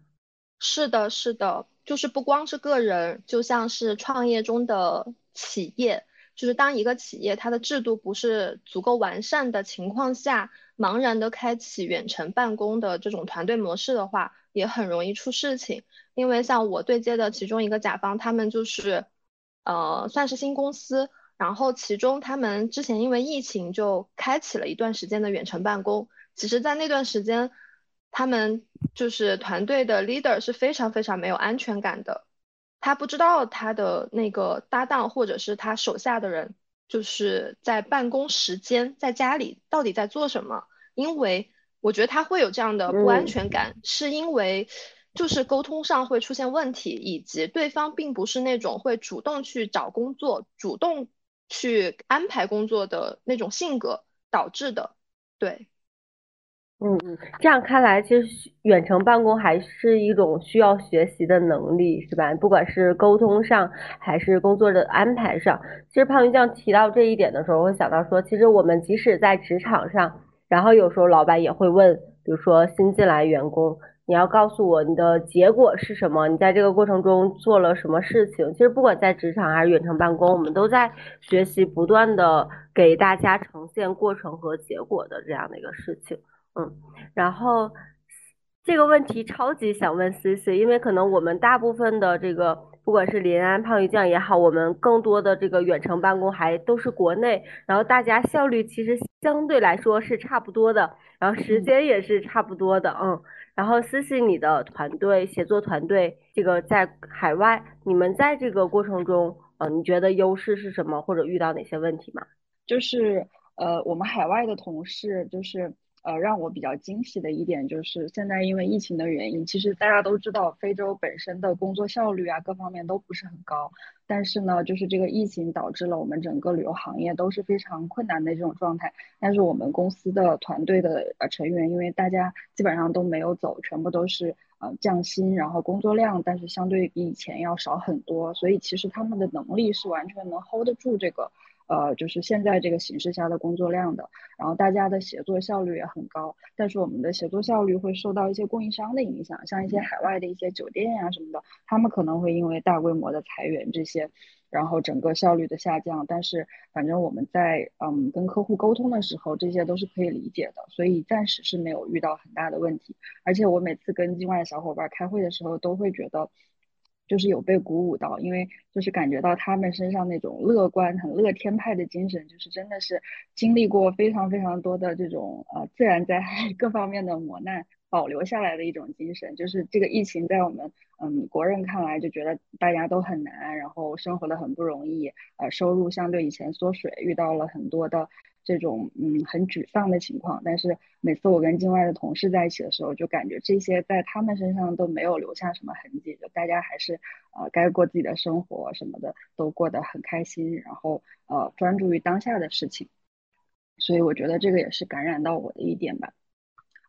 是的，是的，就是不光是个人，就像是创业中的企业，就是当一个企业它的制度不是足够完善的情况下，茫然的开启远程办公的这种团队模式的话。也很容易出事情，因为像我对接的其中一个甲方，他们就是，呃，算是新公司，然后其中他们之前因为疫情就开启了一段时间的远程办公。其实，在那段时间，他们就是团队的 leader 是非常非常没有安全感的，他不知道他的那个搭档或者是他手下的人，就是在办公时间在家里到底在做什么，因为。我觉得他会有这样的不安全感，是因为就是沟通上会出现问题，以及对方并不是那种会主动去找工作、主动去安排工作的那种性格导致的。对，嗯嗯，这样看来，其实远程办公还是一种需要学习的能力，是吧？不管是沟通上，还是工作的安排上。其实胖鱼酱提到这一点的时候，我会想到说，其实我们即使在职场上。然后有时候老板也会问，比如说新进来员工，你要告诉我你的结果是什么？你在这个过程中做了什么事情？其实不管在职场还是远程办公，我们都在学习，不断的给大家呈现过程和结果的这样的一个事情。嗯，然后这个问题超级想问 C C，因为可能我们大部分的这个，不管是临安、胖鱼酱也好，我们更多的这个远程办公还都是国内，然后大家效率其实相对来说是差不多的，然后时间也是差不多的，嗯。然后私信你的团队协作团队，这个在海外，你们在这个过程中，呃，你觉得优势是什么，或者遇到哪些问题吗？就是呃，我们海外的同事就是。呃，让我比较惊喜的一点就是，现在因为疫情的原因，其实大家都知道，非洲本身的工作效率啊，各方面都不是很高。但是呢，就是这个疫情导致了我们整个旅游行业都是非常困难的这种状态。但是我们公司的团队的呃成员，因为大家基本上都没有走，全部都是呃降薪，然后工作量，但是相对比以前要少很多，所以其实他们的能力是完全能 hold 得住这个。呃，就是现在这个形势下的工作量的，然后大家的协作效率也很高，但是我们的协作效率会受到一些供应商的影响，像一些海外的一些酒店呀什么的，他们可能会因为大规模的裁员这些，然后整个效率的下降。但是反正我们在嗯跟客户沟通的时候，这些都是可以理解的，所以暂时是没有遇到很大的问题。而且我每次跟境外的小伙伴开会的时候，都会觉得。就是有被鼓舞到，因为就是感觉到他们身上那种乐观、很乐天派的精神，就是真的是经历过非常非常多的这种呃自然灾害 [LAUGHS] 各方面的磨难，保留下来的一种精神。就是这个疫情在我们嗯国人看来就觉得大家都很难，然后生活的很不容易，呃收入相对以前缩水，遇到了很多的。这种嗯很沮丧的情况，但是每次我跟境外的同事在一起的时候，就感觉这些在他们身上都没有留下什么痕迹，就大家还是呃该过自己的生活什么的都过得很开心，然后呃专注于当下的事情，所以我觉得这个也是感染到我的一点吧。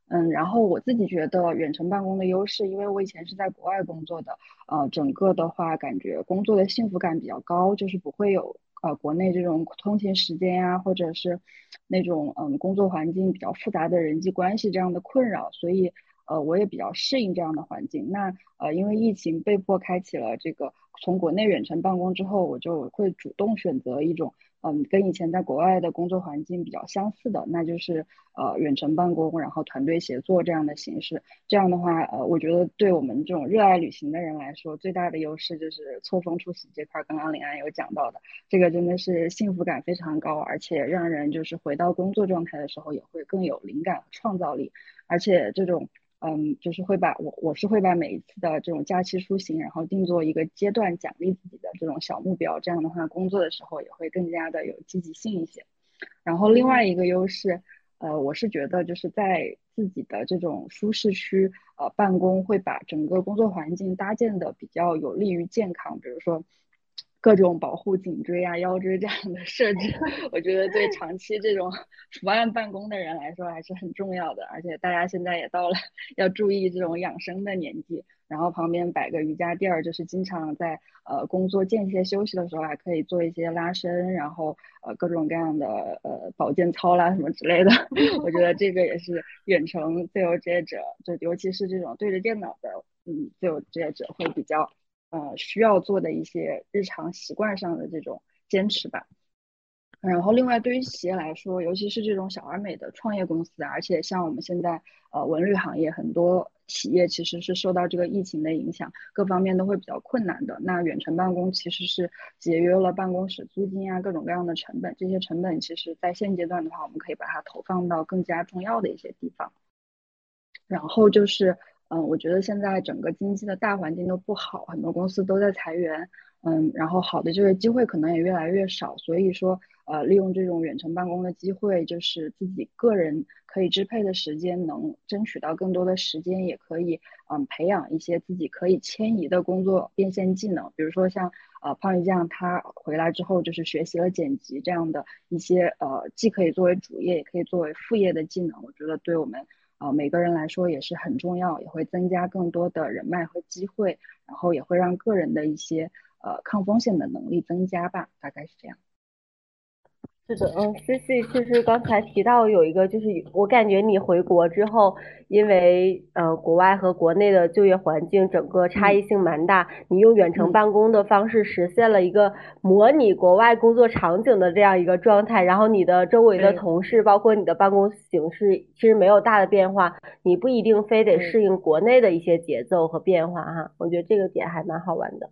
嗯，然后我自己觉得远程办公的优势，因为我以前是在国外工作的，呃，整个的话感觉工作的幸福感比较高，就是不会有。呃，国内这种通勤时间呀，或者是那种嗯工作环境比较复杂的人际关系这样的困扰，所以呃我也比较适应这样的环境。那呃因为疫情被迫开启了这个从国内远程办公之后，我就会主动选择一种。嗯，跟以前在国外的工作环境比较相似的，那就是呃远程办公，然后团队协作这样的形式。这样的话，呃，我觉得对我们这种热爱旅行的人来说，最大的优势就是错峰出行这块。刚刚林安有讲到的，这个真的是幸福感非常高，而且让人就是回到工作状态的时候也会更有灵感和创造力，而且这种。嗯，就是会把我我是会把每一次的这种假期出行，然后定做一个阶段奖励自己的这种小目标，这样的话工作的时候也会更加的有积极性一些。然后另外一个优势，呃，我是觉得就是在自己的这种舒适区呃办公，会把整个工作环境搭建的比较有利于健康，比如说。各种保护颈椎啊、腰椎这样的设置，[LAUGHS] 我觉得对长期这种伏案办公的人来说还是很重要的。而且大家现在也到了要注意这种养生的年纪，然后旁边摆个瑜伽垫儿，就是经常在呃工作间歇休息的时候还可以做一些拉伸，然后呃各种各样的呃保健操啦什么之类的。[LAUGHS] 我觉得这个也是远程自由职业者，就尤其是这种对着电脑的嗯自由职业者会比较。呃，需要做的一些日常习惯上的这种坚持吧。然后，另外对于企业来说，尤其是这种小而美的创业公司，而且像我们现在呃文旅行业，很多企业其实是受到这个疫情的影响，各方面都会比较困难的。那远程办公其实是节约了办公室租金啊，各种各样的成本。这些成本其实在现阶段的话，我们可以把它投放到更加重要的一些地方。然后就是。嗯，我觉得现在整个经济的大环境都不好，很多公司都在裁员，嗯，然后好的就业机会可能也越来越少，所以说，呃，利用这种远程办公的机会，就是自己个人可以支配的时间，能争取到更多的时间，也可以，嗯，培养一些自己可以迁移的工作变现技能，比如说像，呃，胖鱼酱他回来之后就是学习了剪辑这样的一些，呃，既可以作为主业，也可以作为副业的技能，我觉得对我们。啊，每个人来说也是很重要，也会增加更多的人脉和机会，然后也会让个人的一些呃抗风险的能力增加吧，大概是这样。是的，嗯，C C 其实刚才提到有一个，就是我感觉你回国之后，因为呃国外和国内的就业环境整个差异性蛮大，你用远程办公的方式实现了一个模拟国外工作场景的这样一个状态，然后你的周围的同事，包括你的办公形式，其实没有大的变化，你不一定非得适应国内的一些节奏和变化哈，我觉得这个点还蛮好玩的。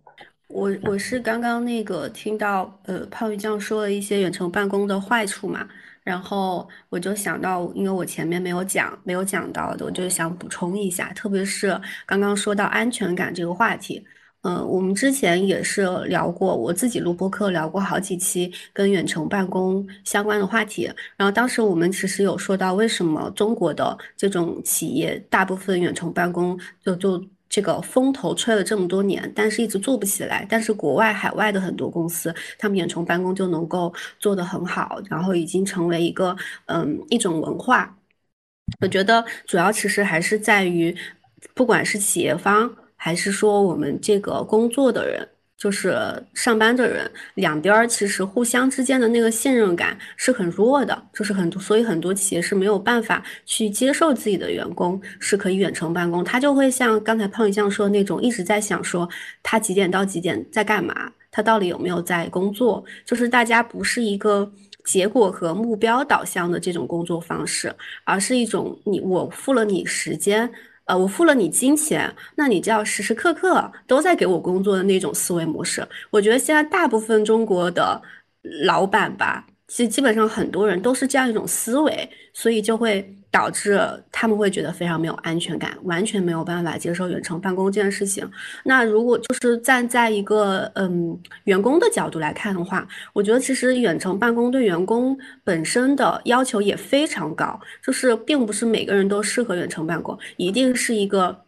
我我是刚刚那个听到呃胖鱼酱说了一些远程办公的坏处嘛，然后我就想到，因为我前面没有讲没有讲到的，我就想补充一下，特别是刚刚说到安全感这个话题，嗯，我们之前也是聊过，我自己录播课聊过好几期跟远程办公相关的话题，然后当时我们其实有说到为什么中国的这种企业大部分远程办公就就。这个风头吹了这么多年，但是一直做不起来。但是国外海外的很多公司，他们远程办公就能够做得很好，然后已经成为一个嗯一种文化。我觉得主要其实还是在于，不管是企业方还是说我们这个工作的人。就是上班的人两边儿其实互相之间的那个信任感是很弱的，就是很多，所以很多企业是没有办法去接受自己的员工是可以远程办公，他就会像刚才胖鱼酱说的那种，一直在想说他几点到几点在干嘛，他到底有没有在工作，就是大家不是一个结果和目标导向的这种工作方式，而是一种你我付了你时间。呃，我付了你金钱，那你就要时时刻刻都在给我工作的那种思维模式。我觉得现在大部分中国的老板吧。其实基本上很多人都是这样一种思维，所以就会导致他们会觉得非常没有安全感，完全没有办法接受远程办公这件事情。那如果就是站在一个嗯员工的角度来看的话，我觉得其实远程办公对员工本身的要求也非常高，就是并不是每个人都适合远程办公，一定是一个。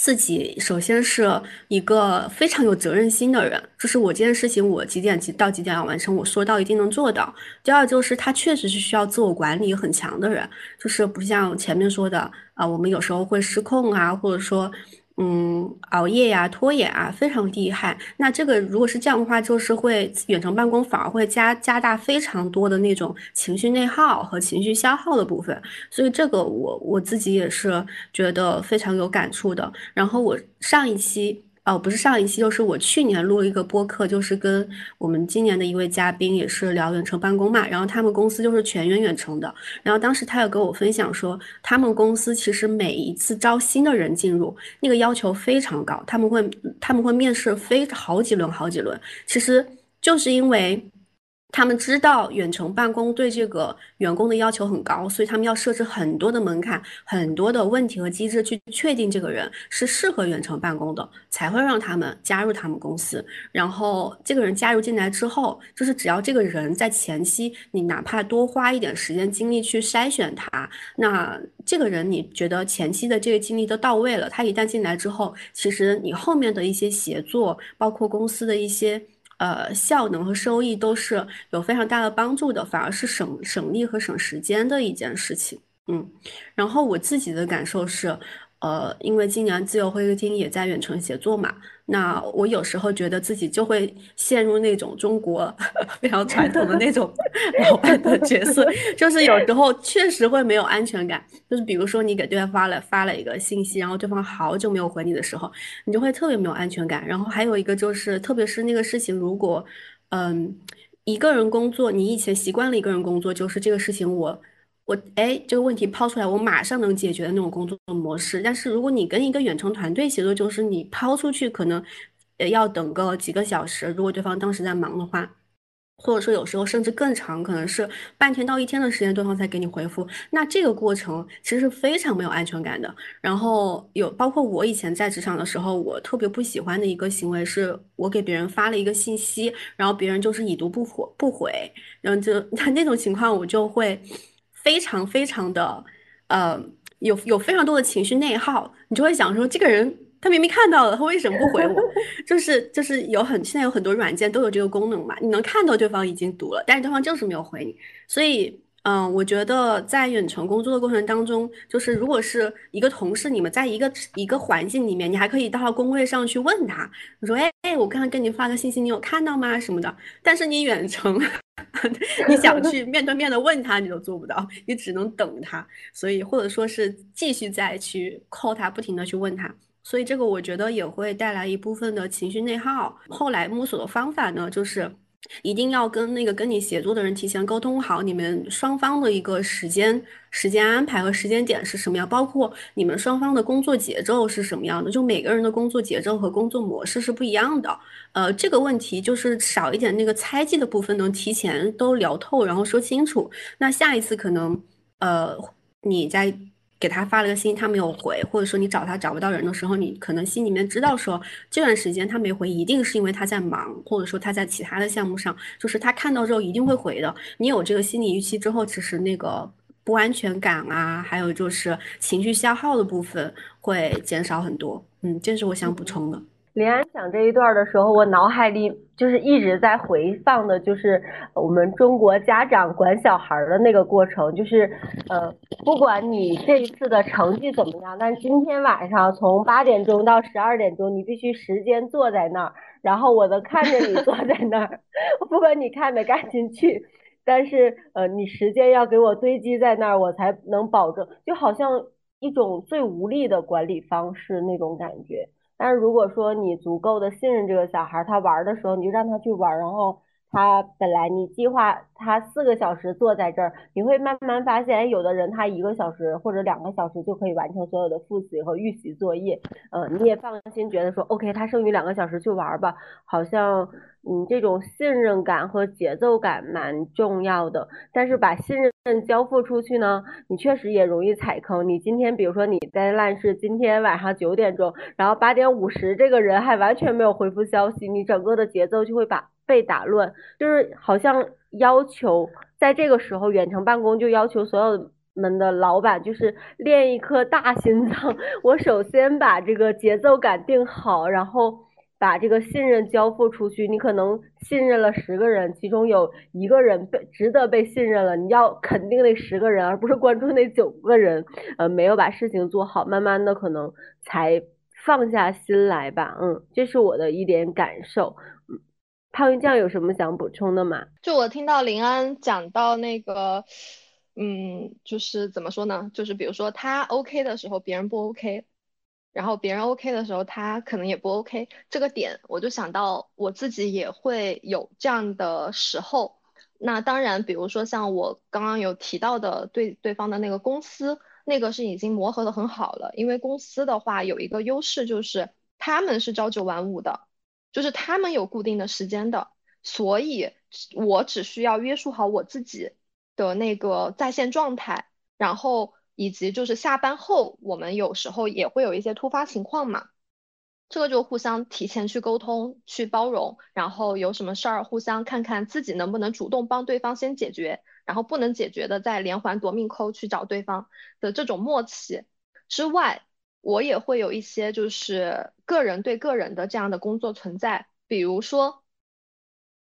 自己首先是一个非常有责任心的人，就是我这件事情我几点几到几点要完成，我说到一定能做到。第二就是他确实是需要自我管理很强的人，就是不像前面说的啊，我们有时候会失控啊，或者说。嗯，熬夜呀、拖延啊，非常厉害。那这个如果是这样的话，就是会远程办公反而会加加大非常多的那种情绪内耗和情绪消耗的部分。所以这个我我自己也是觉得非常有感触的。然后我上一期。哦，不是上一期，就是我去年录了一个播客，就是跟我们今年的一位嘉宾也是聊远程办公嘛。然后他们公司就是全员远程的。然后当时他有跟我分享说，他们公司其实每一次招新的人进入，那个要求非常高，他们会他们会面试非好几轮好几轮，其实就是因为。他们知道远程办公对这个员工的要求很高，所以他们要设置很多的门槛、很多的问题和机制去确定这个人是适合远程办公的，才会让他们加入他们公司。然后这个人加入进来之后，就是只要这个人在前期，你哪怕多花一点时间精力去筛选他，那这个人你觉得前期的这个精力都到位了，他一旦进来之后，其实你后面的一些协作，包括公司的一些。呃，效能和收益都是有非常大的帮助的，反而是省省力和省时间的一件事情。嗯，然后我自己的感受是。呃，因为今年自由会客厅也在远程协作嘛，那我有时候觉得自己就会陷入那种中国 [LAUGHS] 非常传统的那种 [LAUGHS] 老板的角色，就是有时候确实会没有安全感。就是比如说你给对方发了发了一个信息，然后对方好久没有回你的时候，你就会特别没有安全感。然后还有一个就是，特别是那个事情，如果嗯一个人工作，你以前习惯了一个人工作，就是这个事情我。我哎，这个问题抛出来，我马上能解决的那种工作模式。但是如果你跟一个远程团队协作，就是你抛出去可能，呃，要等个几个小时。如果对方当时在忙的话，或者说有时候甚至更长，可能是半天到一天的时间，对方才给你回复。那这个过程其实是非常没有安全感的。然后有包括我以前在职场的时候，我特别不喜欢的一个行为是，我给别人发了一个信息，然后别人就是已读不回不回，然后就那 [LAUGHS] 那种情况，我就会。非常非常的，呃，有有非常多的情绪内耗，你就会想说，这个人他明明看到了，他为什么不回我？[LAUGHS] 就是就是有很现在有很多软件都有这个功能嘛，你能看到对方已经读了，但是对方就是没有回你，所以嗯，我觉得在远程工作的过程当中，就是如果是一个同事，你们在一个一个环境里面，你还可以到工位上去问他，你说，哎哎，我刚刚跟你发个信息，你有看到吗？什么的。但是你远程，[LAUGHS] 你想去面对面的问他，你都做不到，你只能等他，所以或者说是继续再去 call 他，不停的去问他，所以这个我觉得也会带来一部分的情绪内耗。后来摸索的方法呢，就是。一定要跟那个跟你协作的人提前沟通好，你们双方的一个时间时间安排和时间点是什么样，包括你们双方的工作节奏是什么样的。就每个人的工作节奏和工作模式是不一样的。呃，这个问题就是少一点那个猜忌的部分，能提前都聊透，然后说清楚。那下一次可能，呃，你在。给他发了个信，他没有回，或者说你找他找不到人的时候，你可能心里面知道说这段时间他没回，一定是因为他在忙，或者说他在其他的项目上，就是他看到之后一定会回的。你有这个心理预期之后，其实那个不安全感啊，还有就是情绪消耗的部分会减少很多。嗯，这是我想补充的。林安讲这一段的时候，我脑海里就是一直在回放的，就是我们中国家长管小孩的那个过程，就是呃，不管你这一次的成绩怎么样，但今天晚上从八点钟到十二点钟，你必须时间坐在那儿，然后我能看着你坐在那儿，[LAUGHS] 不管你看没看进去，但是呃，你时间要给我堆积在那儿，我才能保证，就好像一种最无力的管理方式那种感觉。但是如果说你足够的信任这个小孩，他玩的时候你就让他去玩，然后他本来你计划他四个小时坐在这儿，你会慢慢发现，有的人他一个小时或者两个小时就可以完成所有的复习和预习作业，嗯，你也放心觉得说，OK，他剩余两个小时去玩吧，好像。嗯，这种信任感和节奏感蛮重要的，但是把信任交付出去呢，你确实也容易踩坑。你今天，比如说你在烂是今天晚上九点钟，然后八点五十这个人还完全没有回复消息，你整个的节奏就会把被打乱。就是好像要求在这个时候远程办公，就要求所有们的老板就是练一颗大心脏。我首先把这个节奏感定好，然后。把这个信任交付出去，你可能信任了十个人，其中有一个人被值得被信任了，你要肯定那十个人，而不是关注那九个人，呃，没有把事情做好，慢慢的可能才放下心来吧，嗯，这是我的一点感受。嗯，胖鱼酱有什么想补充的吗？就我听到林安讲到那个，嗯，就是怎么说呢？就是比如说他 OK 的时候，别人不 OK。然后别人 OK 的时候，他可能也不 OK。这个点我就想到我自己也会有这样的时候。那当然，比如说像我刚刚有提到的，对对方的那个公司，那个是已经磨合的很好了。因为公司的话有一个优势就是他们是朝九晚五的，就是他们有固定的时间的，所以我只需要约束好我自己的那个在线状态，然后。以及就是下班后，我们有时候也会有一些突发情况嘛，这个就互相提前去沟通、去包容，然后有什么事儿互相看看自己能不能主动帮对方先解决，然后不能解决的再连环夺命扣去找对方的这种默契之外，我也会有一些就是个人对个人的这样的工作存在，比如说，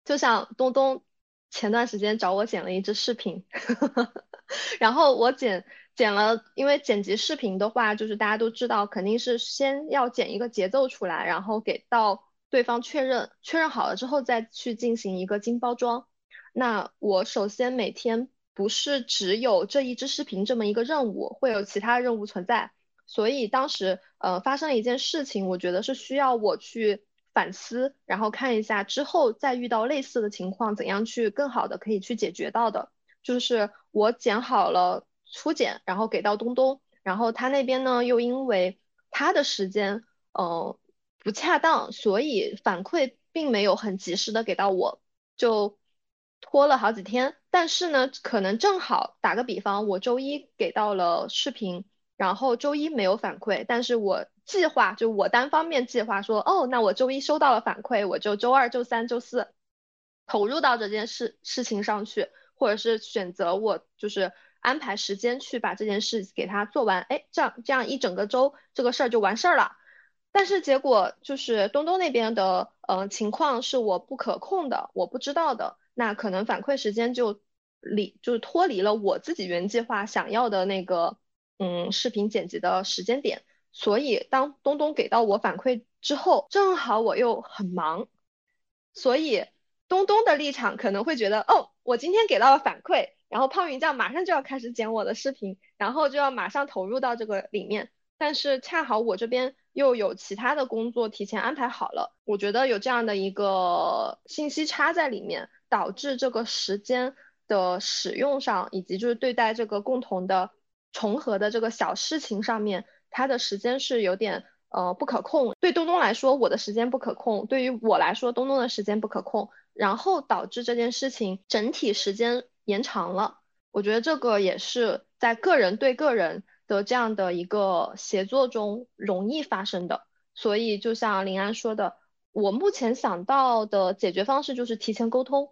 就像东东前段时间找我剪了一支视频，[LAUGHS] 然后我剪。剪了，因为剪辑视频的话，就是大家都知道，肯定是先要剪一个节奏出来，然后给到对方确认，确认好了之后再去进行一个精包装。那我首先每天不是只有这一支视频这么一个任务，会有其他任务存在。所以当时呃发生了一件事情，我觉得是需要我去反思，然后看一下之后再遇到类似的情况，怎样去更好的可以去解决到的。就是我剪好了。初剪，然后给到东东，然后他那边呢又因为他的时间，呃不恰当，所以反馈并没有很及时的给到我，就拖了好几天。但是呢，可能正好打个比方，我周一给到了视频，然后周一没有反馈，但是我计划就我单方面计划说，哦，那我周一收到了反馈，我就周二、周三、周四投入到这件事事情上去，或者是选择我就是。安排时间去把这件事给他做完，哎，这样这样一整个周这个事儿就完事儿了。但是结果就是东东那边的，呃，情况是我不可控的，我不知道的，那可能反馈时间就离就是脱离了我自己原计划想要的那个嗯视频剪辑的时间点，所以当东东给到我反馈之后，正好我又很忙，所以东东的立场可能会觉得哦，我今天给到了反馈，然后胖云酱马上就要开始剪我的视频，然后就要马上投入到这个里面，但是恰好我这边又有其他的工作提前安排好了，我觉得有这样的一个信息差在里面，导致这个时间。的使用上，以及就是对待这个共同的重合的这个小事情上面，它的时间是有点呃不可控。对东东来说，我的时间不可控；对于我来说，东东的时间不可控，然后导致这件事情整体时间延长了。我觉得这个也是在个人对个人的这样的一个协作中容易发生的。所以就像林安说的，我目前想到的解决方式就是提前沟通。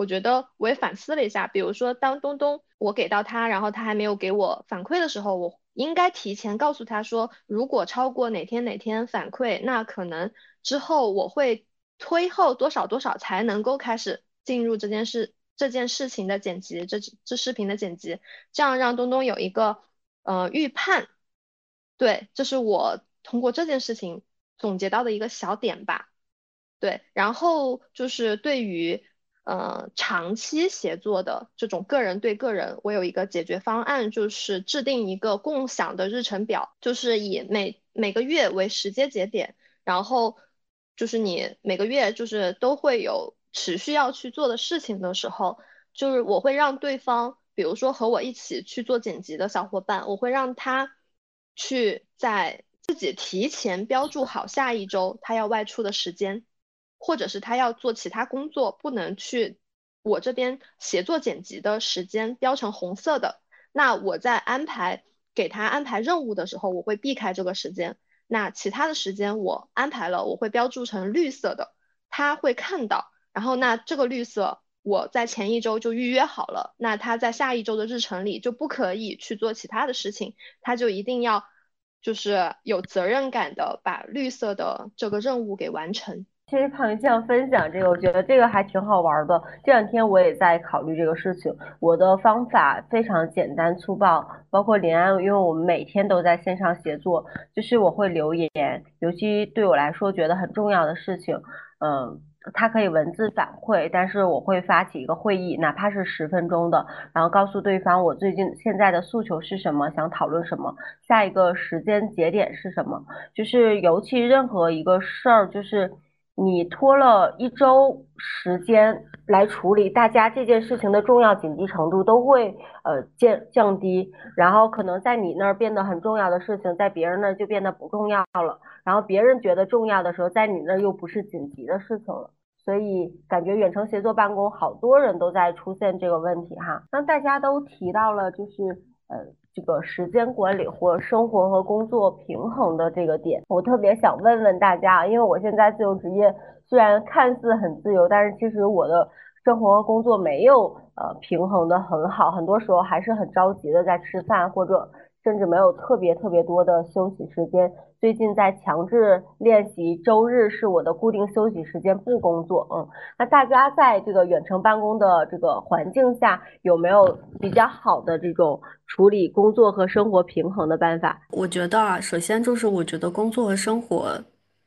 我觉得我也反思了一下，比如说当东东我给到他，然后他还没有给我反馈的时候，我应该提前告诉他说，如果超过哪天哪天反馈，那可能之后我会推后多少多少才能够开始进入这件事这件事情的剪辑，这这视频的剪辑，这样让东东有一个呃预判。对，这是我通过这件事情总结到的一个小点吧。对，然后就是对于。呃，长期协作的这种个人对个人，我有一个解决方案，就是制定一个共享的日程表，就是以每每个月为时间节点，然后就是你每个月就是都会有持续要去做的事情的时候，就是我会让对方，比如说和我一起去做剪辑的小伙伴，我会让他去在自己提前标注好下一周他要外出的时间。或者是他要做其他工作，不能去我这边协作剪辑的时间标成红色的，那我在安排给他安排任务的时候，我会避开这个时间。那其他的时间我安排了，我会标注成绿色的，他会看到。然后那这个绿色我在前一周就预约好了，那他在下一周的日程里就不可以去做其他的事情，他就一定要就是有责任感的把绿色的这个任务给完成。其实胖鱼酱分享这个，我觉得这个还挺好玩的。这两天我也在考虑这个事情。我的方法非常简单粗暴，包括林安，因为我们每天都在线上协作，就是我会留言，尤其对我来说觉得很重要的事情，嗯，他可以文字反馈，但是我会发起一个会议，哪怕是十分钟的，然后告诉对方我最近现在的诉求是什么，想讨论什么，下一个时间节点是什么，就是尤其任何一个事儿，就是。你拖了一周时间来处理，大家这件事情的重要紧急程度都会呃降降低，然后可能在你那儿变得很重要的事情，在别人那儿就变得不重要了，然后别人觉得重要的时候，在你那儿又不是紧急的事情了，所以感觉远程协作办公好多人都在出现这个问题哈。那大家都提到了就是呃。这个时间管理或生活和工作平衡的这个点，我特别想问问大家，因为我现在自由职业虽然看似很自由，但是其实我的生活和工作没有呃平衡的很好，很多时候还是很着急的在吃饭或者。甚至没有特别特别多的休息时间。最近在强制练习，周日是我的固定休息时间，不工作。嗯，那大家在这个远程办公的这个环境下，有没有比较好的这种处理工作和生活平衡的办法？我觉得啊，首先就是我觉得工作和生活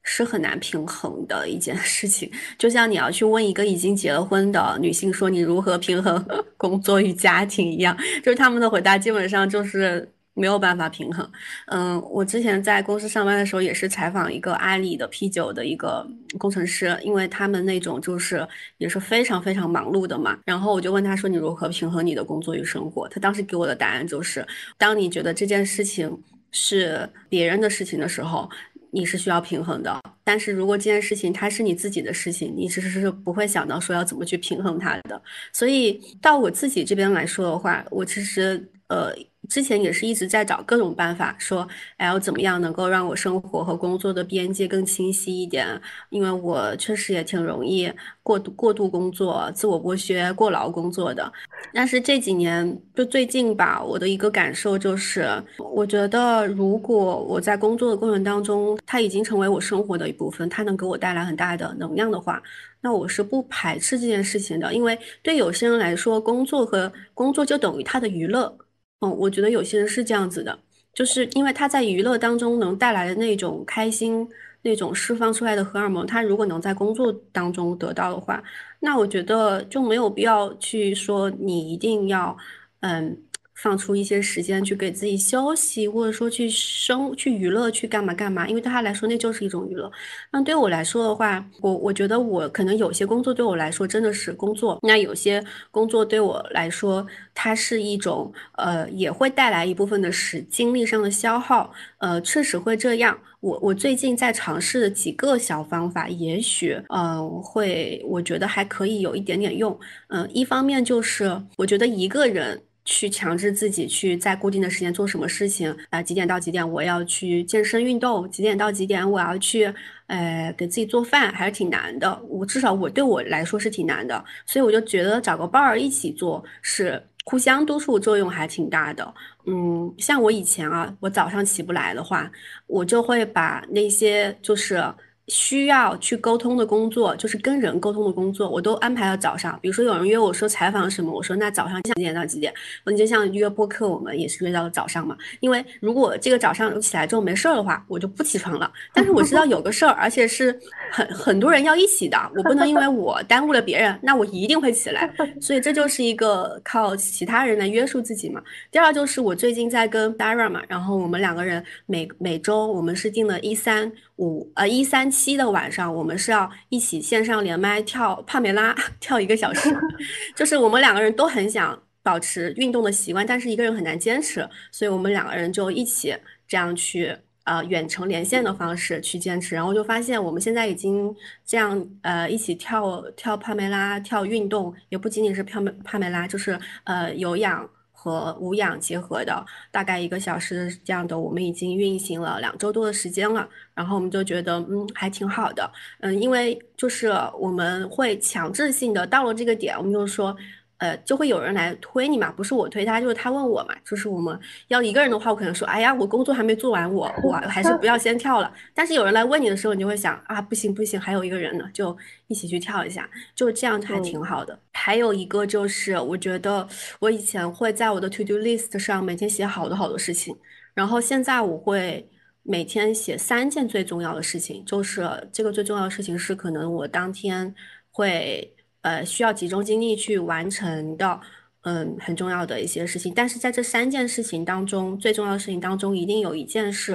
是很难平衡的一件事情。就像你要去问一个已经结了婚的女性说你如何平衡 [LAUGHS] 工作与家庭一样，就是他们的回答基本上就是。没有办法平衡，嗯，我之前在公司上班的时候，也是采访一个阿里的 P 九的一个工程师，因为他们那种就是也是非常非常忙碌的嘛。然后我就问他说：“你如何平衡你的工作与生活？”他当时给我的答案就是：当你觉得这件事情是别人的事情的时候，你是需要平衡的；但是如果这件事情它是你自己的事情，你其实是不会想到说要怎么去平衡它的。所以到我自己这边来说的话，我其实呃。之前也是一直在找各种办法，说哎要怎么样能够让我生活和工作的边界更清晰一点，因为我确实也挺容易过度过度工作、自我剥削、过劳工作的。但是这几年就最近吧，我的一个感受就是，我觉得如果我在工作的过程当中，它已经成为我生活的一部分，它能给我带来很大的能量的话，那我是不排斥这件事情的。因为对有些人来说，工作和工作就等于他的娱乐。嗯，我觉得有些人是这样子的，就是因为他在娱乐当中能带来的那种开心，那种释放出来的荷尔蒙，他如果能在工作当中得到的话，那我觉得就没有必要去说你一定要，嗯。放出一些时间去给自己休息，或者说去生去娱乐去干嘛干嘛，因为对他来说那就是一种娱乐。那对我来说的话，我我觉得我可能有些工作对我来说真的是工作，那有些工作对我来说，它是一种呃也会带来一部分的时精力上的消耗，呃确实会这样。我我最近在尝试的几个小方法，也许嗯会我觉得还可以有一点点用。嗯，一方面就是我觉得一个人。去强制自己去在固定的时间做什么事情啊？几点到几点我要去健身运动？几点到几点我要去呃给自己做饭？还是挺难的。我至少我对我来说是挺难的，所以我就觉得找个伴儿一起做是互相督促作用还挺大的。嗯，像我以前啊，我早上起不来的话，我就会把那些就是。需要去沟通的工作，就是跟人沟通的工作，我都安排到早上。比如说有人约我说采访什么，我说那早上几点到几点？你就像约播客，我们也是约到了早上嘛。因为如果这个早上起来之后没事儿的话，我就不起床了。但是我知道有个事儿，而且是很很多人要一起的，我不能因为我耽误了别人，那我一定会起来。[LAUGHS] 所以这就是一个靠其他人来约束自己嘛。第二就是我最近在跟 Dara 嘛，然后我们两个人每每周我们是定了一三五呃一三。七的晚上，我们是要一起线上连麦跳帕梅拉 [LAUGHS] 跳一个小时，[LAUGHS] 就是我们两个人都很想保持运动的习惯，但是一个人很难坚持，所以我们两个人就一起这样去呃远程连线的方式去坚持，然后就发现我们现在已经这样呃一起跳跳帕梅拉跳运动，也不仅仅是跳帕梅拉，就是呃有氧。和无氧结合的大概一个小时这样的，我们已经运行了两周多的时间了，然后我们就觉得嗯还挺好的，嗯，因为就是我们会强制性的到了这个点，我们就说。呃，就会有人来推你嘛，不是我推他，就是他问我嘛。就是我们要一个人的话，我可能说，哎呀，我工作还没做完，我我还是不要先跳了。但是有人来问你的时候，你就会想啊，不行不行，还有一个人呢，就一起去跳一下，就这样还挺好的。还有一个就是，我觉得我以前会在我的 to do list 上每天写好多好多事情，然后现在我会每天写三件最重要的事情，就是这个最重要的事情是可能我当天会。呃，需要集中精力去完成的，嗯，很重要的一些事情。但是在这三件事情当中，最重要的事情当中，一定有一件是，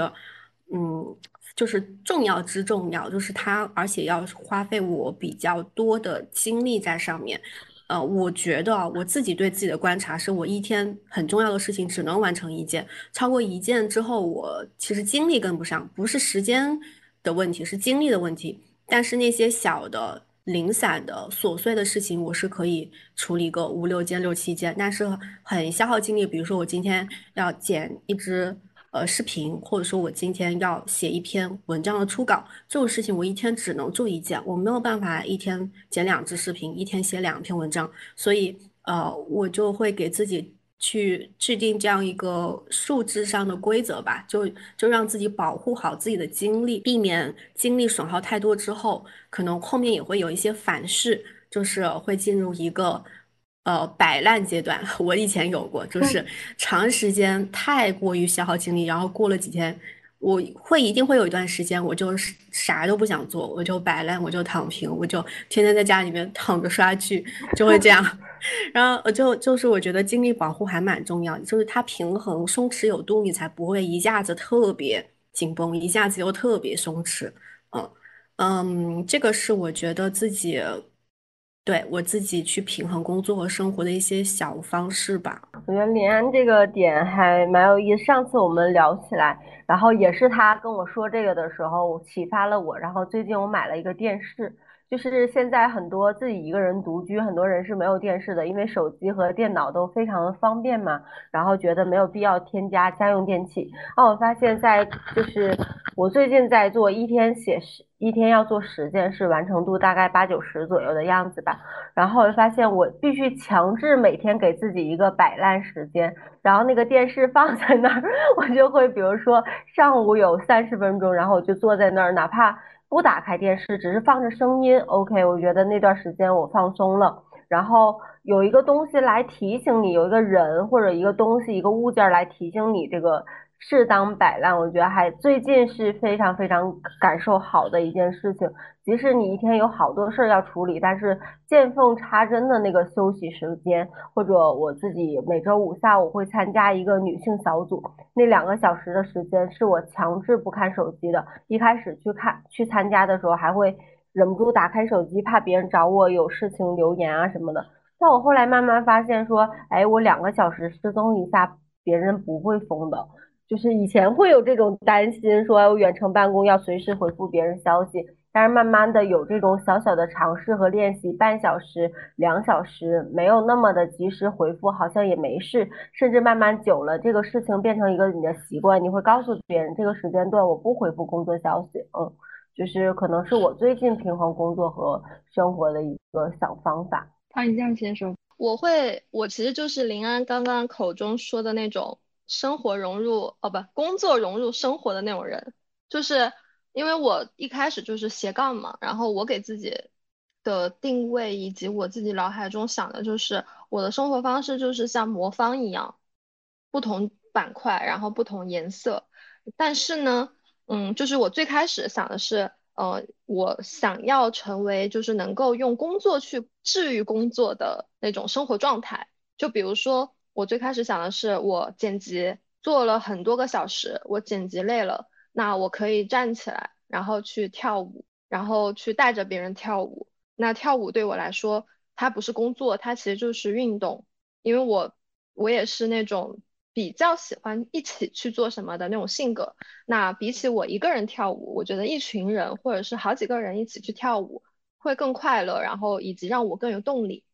嗯，就是重要之重要，就是它，而且要花费我比较多的精力在上面。呃，我觉得我自己对自己的观察是，我一天很重要的事情只能完成一件，超过一件之后，我其实精力跟不上，不是时间的问题，是精力的问题。但是那些小的。零散的琐碎的事情，我是可以处理个五六件、六七件，但是很消耗精力。比如说，我今天要剪一支呃视频，或者说我今天要写一篇文章的初稿，这种事情我一天只能做一件，我没有办法一天剪两支视频，一天写两篇文章，所以呃，我就会给自己。去制定这样一个数字上的规则吧，就就让自己保护好自己的精力，避免精力损耗太多之后，可能后面也会有一些反噬，就是会进入一个呃摆烂阶段。我以前有过，就是长时间太过于消耗精力，然后过了几天，我会一定会有一段时间，我就是啥都不想做，我就摆烂，我就躺平，我就天天在家里面躺着刷剧，就会这样。[LAUGHS] 然后就就是我觉得精力保护还蛮重要，就是它平衡松弛有度，你才不会一下子特别紧绷，一下子又特别松弛。嗯嗯，这个是我觉得自己对我自己去平衡工作和生活的一些小方式吧。我觉得林安这个点还蛮有意思。上次我们聊起来，然后也是他跟我说这个的时候启发了我。然后最近我买了一个电视。就是现在很多自己一个人独居，很多人是没有电视的，因为手机和电脑都非常的方便嘛，然后觉得没有必要添加家用电器。哦，我发现，在就是我最近在做一天写十一天要做十件事，完成度大概八九十左右的样子吧。然后我发现我必须强制每天给自己一个摆烂时间，然后那个电视放在那儿，[LAUGHS] 我就会比如说上午有三十分钟，然后我就坐在那儿，哪怕。不打开电视，只是放着声音，OK。我觉得那段时间我放松了，然后有一个东西来提醒你，有一个人或者一个东西、一个物件来提醒你这个。适当摆烂，我觉得还最近是非常非常感受好的一件事情。即使你一天有好多事儿要处理，但是见缝插针的那个休息时间，或者我自己每周五下午会参加一个女性小组，那两个小时的时间是我强制不看手机的。一开始去看去参加的时候，还会忍不住打开手机，怕别人找我有事情留言啊什么的。但我后来慢慢发现说，哎，我两个小时失踪一下，别人不会疯的。就是以前会有这种担心，说远程办公要随时回复别人消息，但是慢慢的有这种小小的尝试和练习，半小时、两小时没有那么的及时回复，好像也没事，甚至慢慢久了，这个事情变成一个你的习惯，你会告诉别人这个时间段我不回复工作消息，嗯，就是可能是我最近平衡工作和生活的一个小方法。好，你这样先生，我会，我其实就是林安刚刚口中说的那种。生活融入哦不，工作融入生活的那种人，就是因为我一开始就是斜杠嘛，然后我给自己的定位以及我自己脑海中想的就是我的生活方式就是像魔方一样，不同板块，然后不同颜色。但是呢，嗯，就是我最开始想的是，呃，我想要成为就是能够用工作去治愈工作的那种生活状态，就比如说。我最开始想的是，我剪辑做了很多个小时，我剪辑累了，那我可以站起来，然后去跳舞，然后去带着别人跳舞。那跳舞对我来说，它不是工作，它其实就是运动。因为我我也是那种比较喜欢一起去做什么的那种性格。那比起我一个人跳舞，我觉得一群人或者是好几个人一起去跳舞会更快乐，然后以及让我更有动力。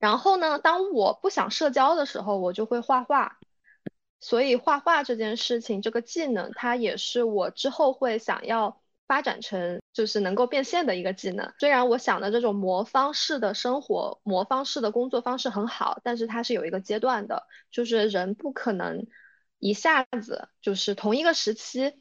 然后呢，当我不想社交的时候，我就会画画。所以画画这件事情，这个技能，它也是我之后会想要发展成，就是能够变现的一个技能。虽然我想的这种魔方式的生活、魔方式的工作方式很好，但是它是有一个阶段的，就是人不可能一下子就是同一个时期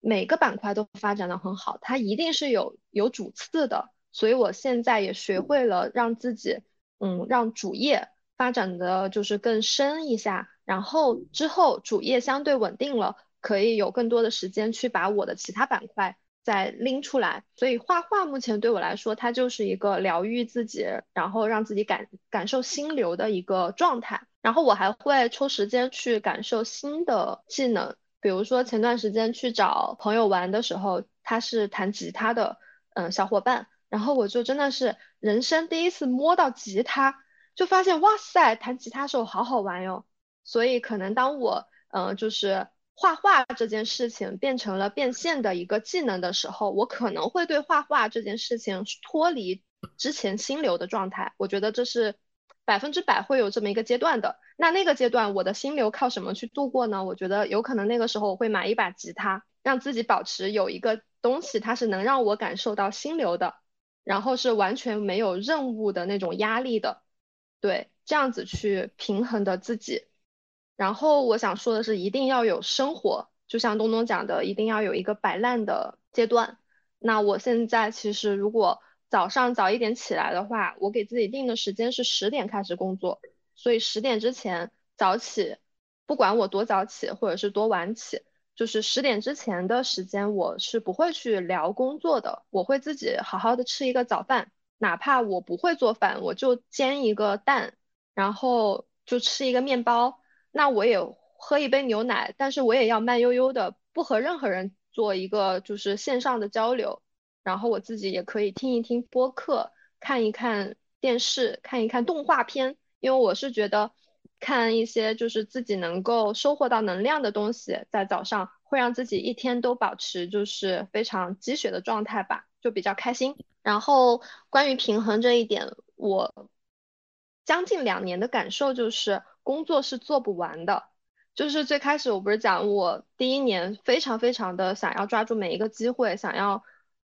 每个板块都发展的很好，它一定是有有主次的。所以我现在也学会了让自己。嗯，让主业发展的就是更深一下，然后之后主业相对稳定了，可以有更多的时间去把我的其他板块再拎出来。所以画画目前对我来说，它就是一个疗愈自己，然后让自己感感受心流的一个状态。然后我还会抽时间去感受新的技能，比如说前段时间去找朋友玩的时候，他是弹吉他的，嗯，小伙伴。然后我就真的是人生第一次摸到吉他，就发现哇塞，弹吉他手好好玩哟。所以可能当我嗯就是画画这件事情变成了变现的一个技能的时候，我可能会对画画这件事情脱离之前心流的状态。我觉得这是百分之百会有这么一个阶段的。那那个阶段我的心流靠什么去度过呢？我觉得有可能那个时候我会买一把吉他，让自己保持有一个东西，它是能让我感受到心流的。然后是完全没有任务的那种压力的，对，这样子去平衡的自己。然后我想说的是，一定要有生活，就像东东讲的，一定要有一个摆烂的阶段。那我现在其实如果早上早一点起来的话，我给自己定的时间是十点开始工作，所以十点之前早起，不管我多早起或者是多晚起。就是十点之前的时间，我是不会去聊工作的，我会自己好好的吃一个早饭，哪怕我不会做饭，我就煎一个蛋，然后就吃一个面包，那我也喝一杯牛奶，但是我也要慢悠悠的，不和任何人做一个就是线上的交流，然后我自己也可以听一听播客，看一看电视，看一看动画片，因为我是觉得。看一些就是自己能够收获到能量的东西，在早上会让自己一天都保持就是非常积雪的状态吧，就比较开心。然后关于平衡这一点，我将近两年的感受就是工作是做不完的。就是最开始我不是讲我第一年非常非常的想要抓住每一个机会，想要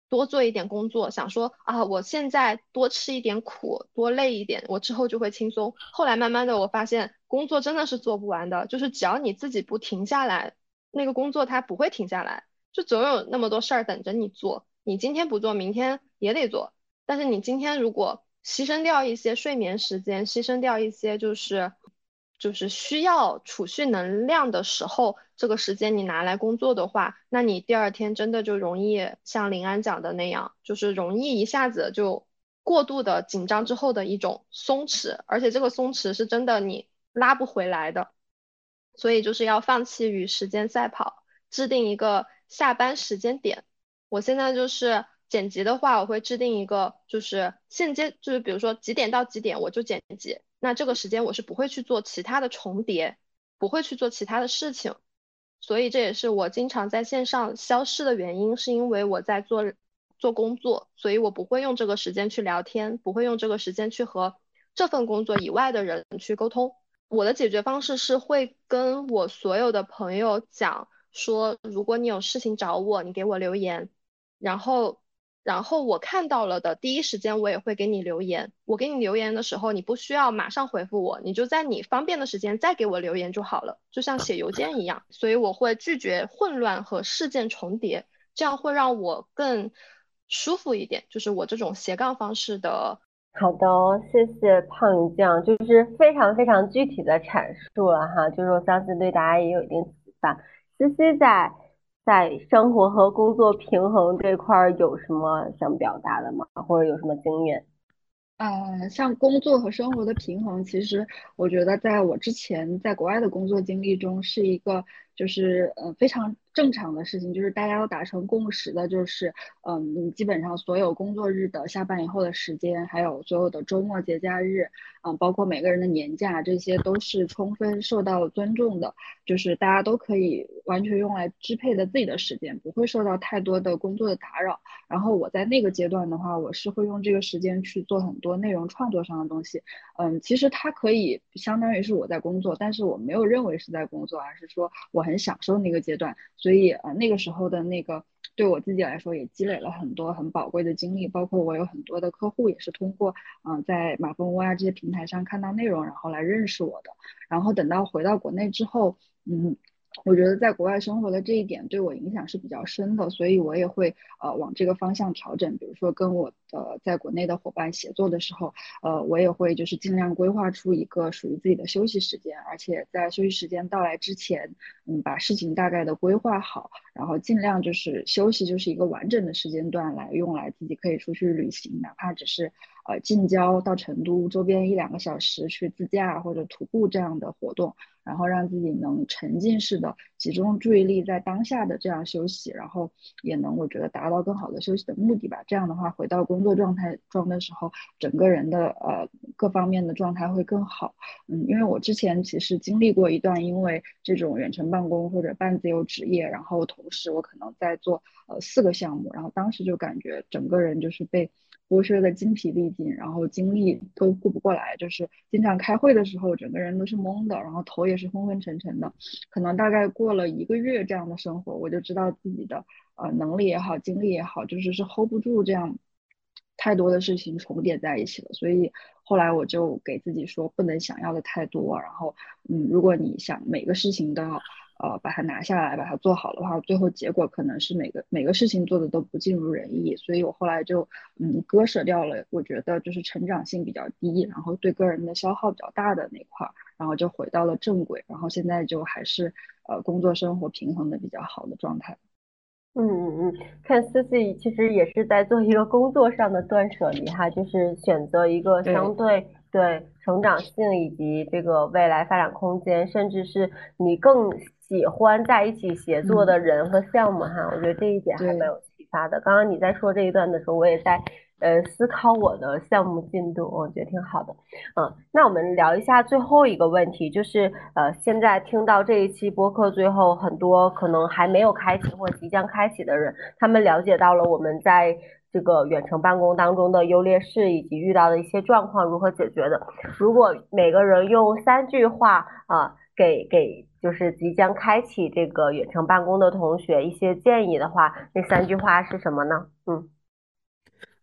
多做一点工作，想说啊我现在多吃一点苦，多累一点，我之后就会轻松。后来慢慢的我发现工作真的是做不完的，就是只要你自己不停下来，那个工作它不会停下来，就总有那么多事儿等着你做。你今天不做，明天也得做。但是你今天如果牺牲掉一些睡眠时间，牺牲掉一些就是。就是需要储蓄能量的时候，这个时间你拿来工作的话，那你第二天真的就容易像林安讲的那样，就是容易一下子就过度的紧张之后的一种松弛，而且这个松弛是真的你拉不回来的。所以就是要放弃与时间赛跑，制定一个下班时间点。我现在就是剪辑的话，我会制定一个，就是现阶就是比如说几点到几点我就剪辑。那这个时间我是不会去做其他的重叠，不会去做其他的事情，所以这也是我经常在线上消失的原因，是因为我在做做工作，所以我不会用这个时间去聊天，不会用这个时间去和这份工作以外的人去沟通。我的解决方式是会跟我所有的朋友讲说，如果你有事情找我，你给我留言，然后。然后我看到了的第一时间，我也会给你留言。我给你留言的时候，你不需要马上回复我，你就在你方便的时间再给我留言就好了，就像写邮件一样。所以我会拒绝混乱和事件重叠，这样会让我更舒服一点。就是我这种斜杠方式的。好的，谢谢胖鱼酱，就是非常非常具体的阐述了哈，就是我相信对大家也有一定启发。思思在。在生活和工作平衡这块儿有什么想表达的吗？或者有什么经验？嗯，像工作和生活的平衡，其实我觉得在我之前在国外的工作经历中是一个。就是呃非常正常的事情，就是大家都达成共识的，就是嗯，你基本上所有工作日的下班以后的时间，还有所有的周末节假日，嗯，包括每个人的年假，这些都是充分受到尊重的，就是大家都可以完全用来支配的自己的时间，不会受到太多的工作的打扰。然后我在那个阶段的话，我是会用这个时间去做很多内容创作上的东西，嗯，其实它可以相当于是我在工作，但是我没有认为是在工作，而是说我。很享受那个阶段，所以呃那个时候的那个对我自己来说也积累了很多很宝贵的经历，包括我有很多的客户也是通过嗯在马蜂窝啊这些平台上看到内容，然后来认识我的，然后等到回到国内之后，嗯。我觉得在国外生活的这一点对我影响是比较深的，所以我也会呃往这个方向调整。比如说跟我呃在国内的伙伴协作的时候，呃，我也会就是尽量规划出一个属于自己的休息时间，而且在休息时间到来之前，嗯，把事情大概的规划好，然后尽量就是休息就是一个完整的时间段来用来自己可以出去旅行，哪怕只是呃近郊到成都周边一两个小时去自驾或者徒步这样的活动。然后让自己能沉浸式的集中注意力在当下的这样休息，然后也能我觉得达到更好的休息的目的吧。这样的话，回到工作状态中的时候，整个人的呃各方面的状态会更好。嗯，因为我之前其实经历过一段因为这种远程办公或者半自由职业，然后同时我可能在做呃四个项目，然后当时就感觉整个人就是被。剥削的精疲力尽，然后精力都顾不过来，就是经常开会的时候，整个人都是懵的，然后头也是昏昏沉沉的。可能大概过了一个月这样的生活，我就知道自己的呃能力也好，精力也好，就是是 hold 不住这样太多的事情重叠在一起了。所以后来我就给自己说，不能想要的太多。然后嗯，如果你想每个事情都要。呃，把它拿下来，把它做好的话，最后结果可能是每个每个事情做的都不尽如人意，所以我后来就嗯割舍掉了，我觉得就是成长性比较低，然后对个人的消耗比较大的那块，然后就回到了正轨，然后现在就还是呃工作生活平衡的比较好的状态。嗯嗯嗯，看思思其实也是在做一个工作上的断舍离哈，就是选择一个相对。对成长性以及这个未来发展空间，甚至是你更喜欢在一起协作的人和项目哈，我觉得这一点还蛮有启发的。刚刚你在说这一段的时候，我也在呃思考我的项目进度，我觉得挺好的。嗯，那我们聊一下最后一个问题，就是呃现在听到这一期播客最后，很多可能还没有开启或即将开启的人，他们了解到了我们在这个远程办公当中的优劣势以及遇到的一些状况如何解决的。如果每个人用三句话啊，给给就是即将开启这个远程办公的同学一些建议的话，那三句话是什么呢？嗯，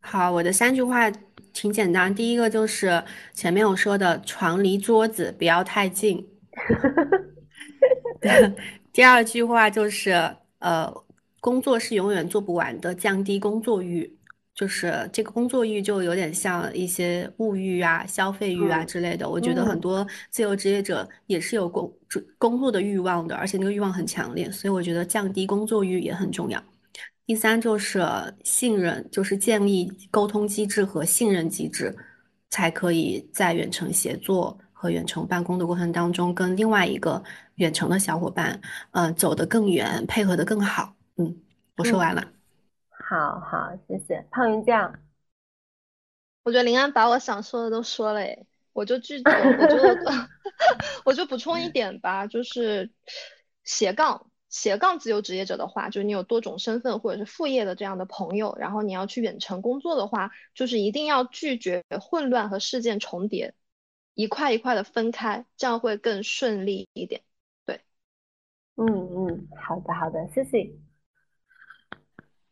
好，我的三句话挺简单，第一个就是前面我说的，床离桌子不要太近。[LAUGHS] 第二句话就是，呃，工作是永远做不完的，降低工作欲。就是这个工作欲就有点像一些物欲啊、消费欲啊之类的。我觉得很多自由职业者也是有工工作的欲望的，而且那个欲望很强烈，所以我觉得降低工作欲也很重要。第三就是信任，就是建立沟通机制和信任机制，才可以在远程协作和远程办公的过程当中，跟另外一个远程的小伙伴，嗯，走得更远，配合得更好。嗯，我说完了。好好，谢谢胖云酱。我觉得林安把我想说的都说了，诶，我就拒绝，我就 [LAUGHS] 我就补充一点吧，就是斜杠斜杠自由职业者的话，就是你有多种身份或者是副业的这样的朋友，然后你要去远程工作的话，就是一定要拒绝混乱和事件重叠，一块一块的分开，这样会更顺利一点。对，嗯嗯，好的好的，谢谢。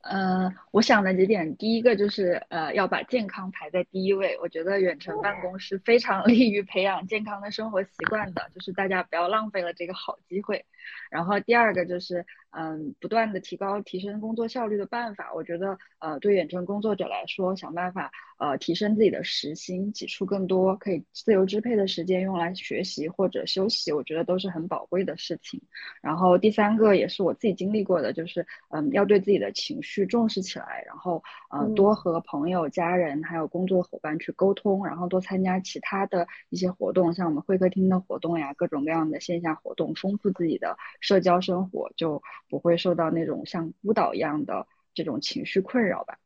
呃，我想的几点，第一个就是呃，要把健康排在第一位。我觉得远程办公是非常 [LAUGHS] 利于培养健康的生活习惯的，就是大家不要浪费了这个好机会。然后第二个就是。嗯，不断的提高、提升工作效率的办法，我觉得，呃，对远程工作者来说，想办法，呃，提升自己的时薪，挤出更多可以自由支配的时间用来学习或者休息，我觉得都是很宝贵的事情。然后第三个也是我自己经历过的，就是，嗯，要对自己的情绪重视起来，然后，嗯，多和朋友、家人还有工作伙伴去沟通，然后多参加其他的一些活动，像我们会客厅的活动呀，各种各样的线下活动，丰富自己的社交生活就。不会受到那种像孤岛一样的这种情绪困扰吧？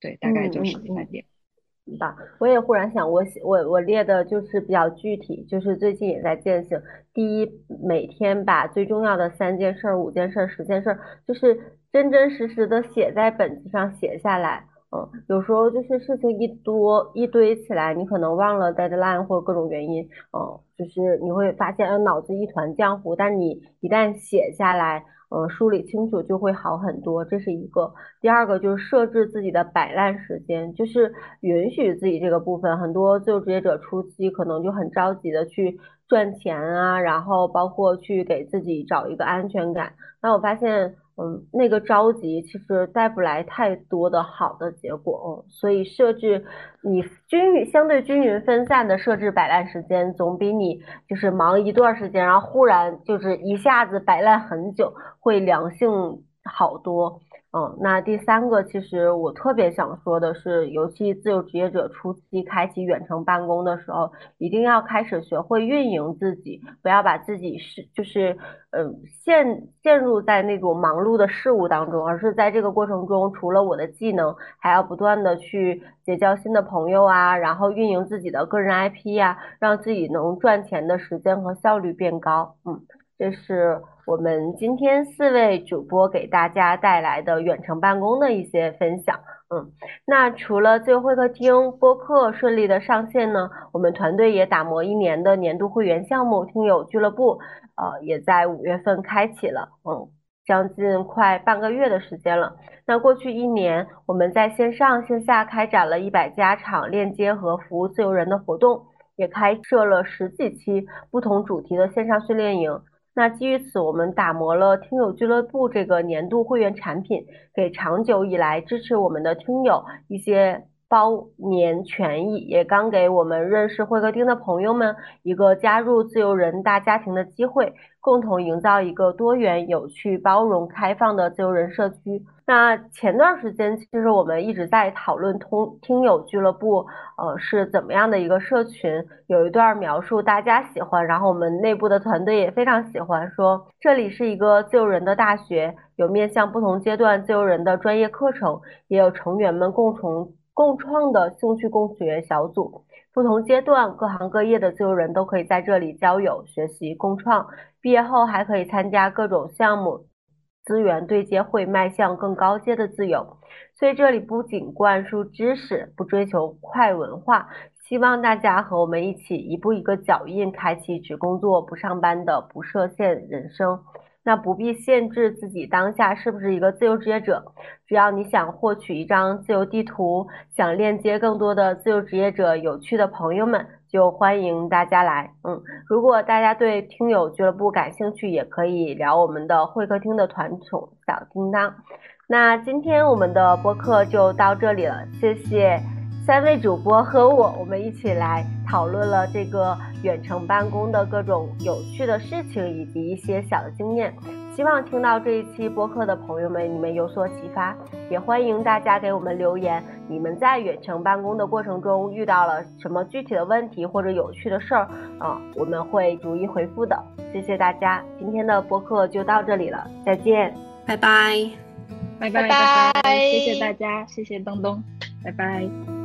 对，大概就是这三点。吧，我也忽然想，我我我列的就是比较具体，就是最近也在践行。第一，每天把最重要的三件事、五件事、十件事，就是真真实实的写在本子上写下来。嗯，有时候就是事情一多一堆起来，你可能忘了 deadline 或各种原因，嗯，就是你会发现脑子一团浆糊。但你一旦写下来。呃，梳理清楚就会好很多，这是一个。第二个就是设置自己的摆烂时间，就是允许自己这个部分。很多自由职业者初期可能就很着急的去赚钱啊，然后包括去给自己找一个安全感。那我发现。嗯，那个着急其实带不来太多的好的结果，哦，所以设置你均匀、相对均匀分散的设置摆烂时间，总比你就是忙一段时间，然后忽然就是一下子摆烂很久，会良性好多。嗯，那第三个，其实我特别想说的是，尤其自由职业者初期开启远程办公的时候，一定要开始学会运营自己，不要把自己是就是，嗯，陷陷入在那种忙碌的事物当中，而是在这个过程中，除了我的技能，还要不断的去结交新的朋友啊，然后运营自己的个人 IP 呀，让自己能赚钱的时间和效率变高。嗯，这是。我们今天四位主播给大家带来的远程办公的一些分享，嗯，那除了自由会客厅播客顺利的上线呢，我们团队也打磨一年的年度会员项目听友俱乐部，呃，也在五月份开启了，嗯，将近快半个月的时间了。那过去一年，我们在线上线下开展了一百家场链接和服务自由人的活动，也开设了十几期不同主题的线上训练营。那基于此，我们打磨了听友俱乐部这个年度会员产品，给长久以来支持我们的听友一些包年权益，也刚给我们认识会客厅的朋友们一个加入自由人大家庭的机会。共同营造一个多元、有趣、包容、开放的自由人社区。那前段时间，其实我们一直在讨论通听友俱乐部，呃，是怎么样的一个社群？有一段描述大家喜欢，然后我们内部的团队也非常喜欢，说这里是一个自由人的大学，有面向不同阶段自由人的专业课程，也有成员们共同共创的兴趣共学小组。不同阶段、各行各业的自由人都可以在这里交友、学习、共创。毕业后还可以参加各种项目，资源对接会迈向更高阶的自由。所以这里不仅灌输知识，不追求快文化，希望大家和我们一起一步一个脚印，开启只工作不上班的不设限人生。那不必限制自己当下是不是一个自由职业者，只要你想获取一张自由地图，想链接更多的自由职业者、有趣的朋友们，就欢迎大家来。嗯，如果大家对听友俱乐部感兴趣，也可以聊我们的会客厅的团宠小叮当。那今天我们的播客就到这里了，谢谢。三位主播和我，我们一起来讨论了这个远程办公的各种有趣的事情，以及一些小的经验。希望听到这一期播客的朋友们，你们有所启发。也欢迎大家给我们留言，你们在远程办公的过程中遇到了什么具体的问题或者有趣的事儿啊？我们会逐一回复的。谢谢大家，今天的播客就到这里了，再见，拜拜，拜拜拜拜，谢谢大家，谢谢东东，拜拜。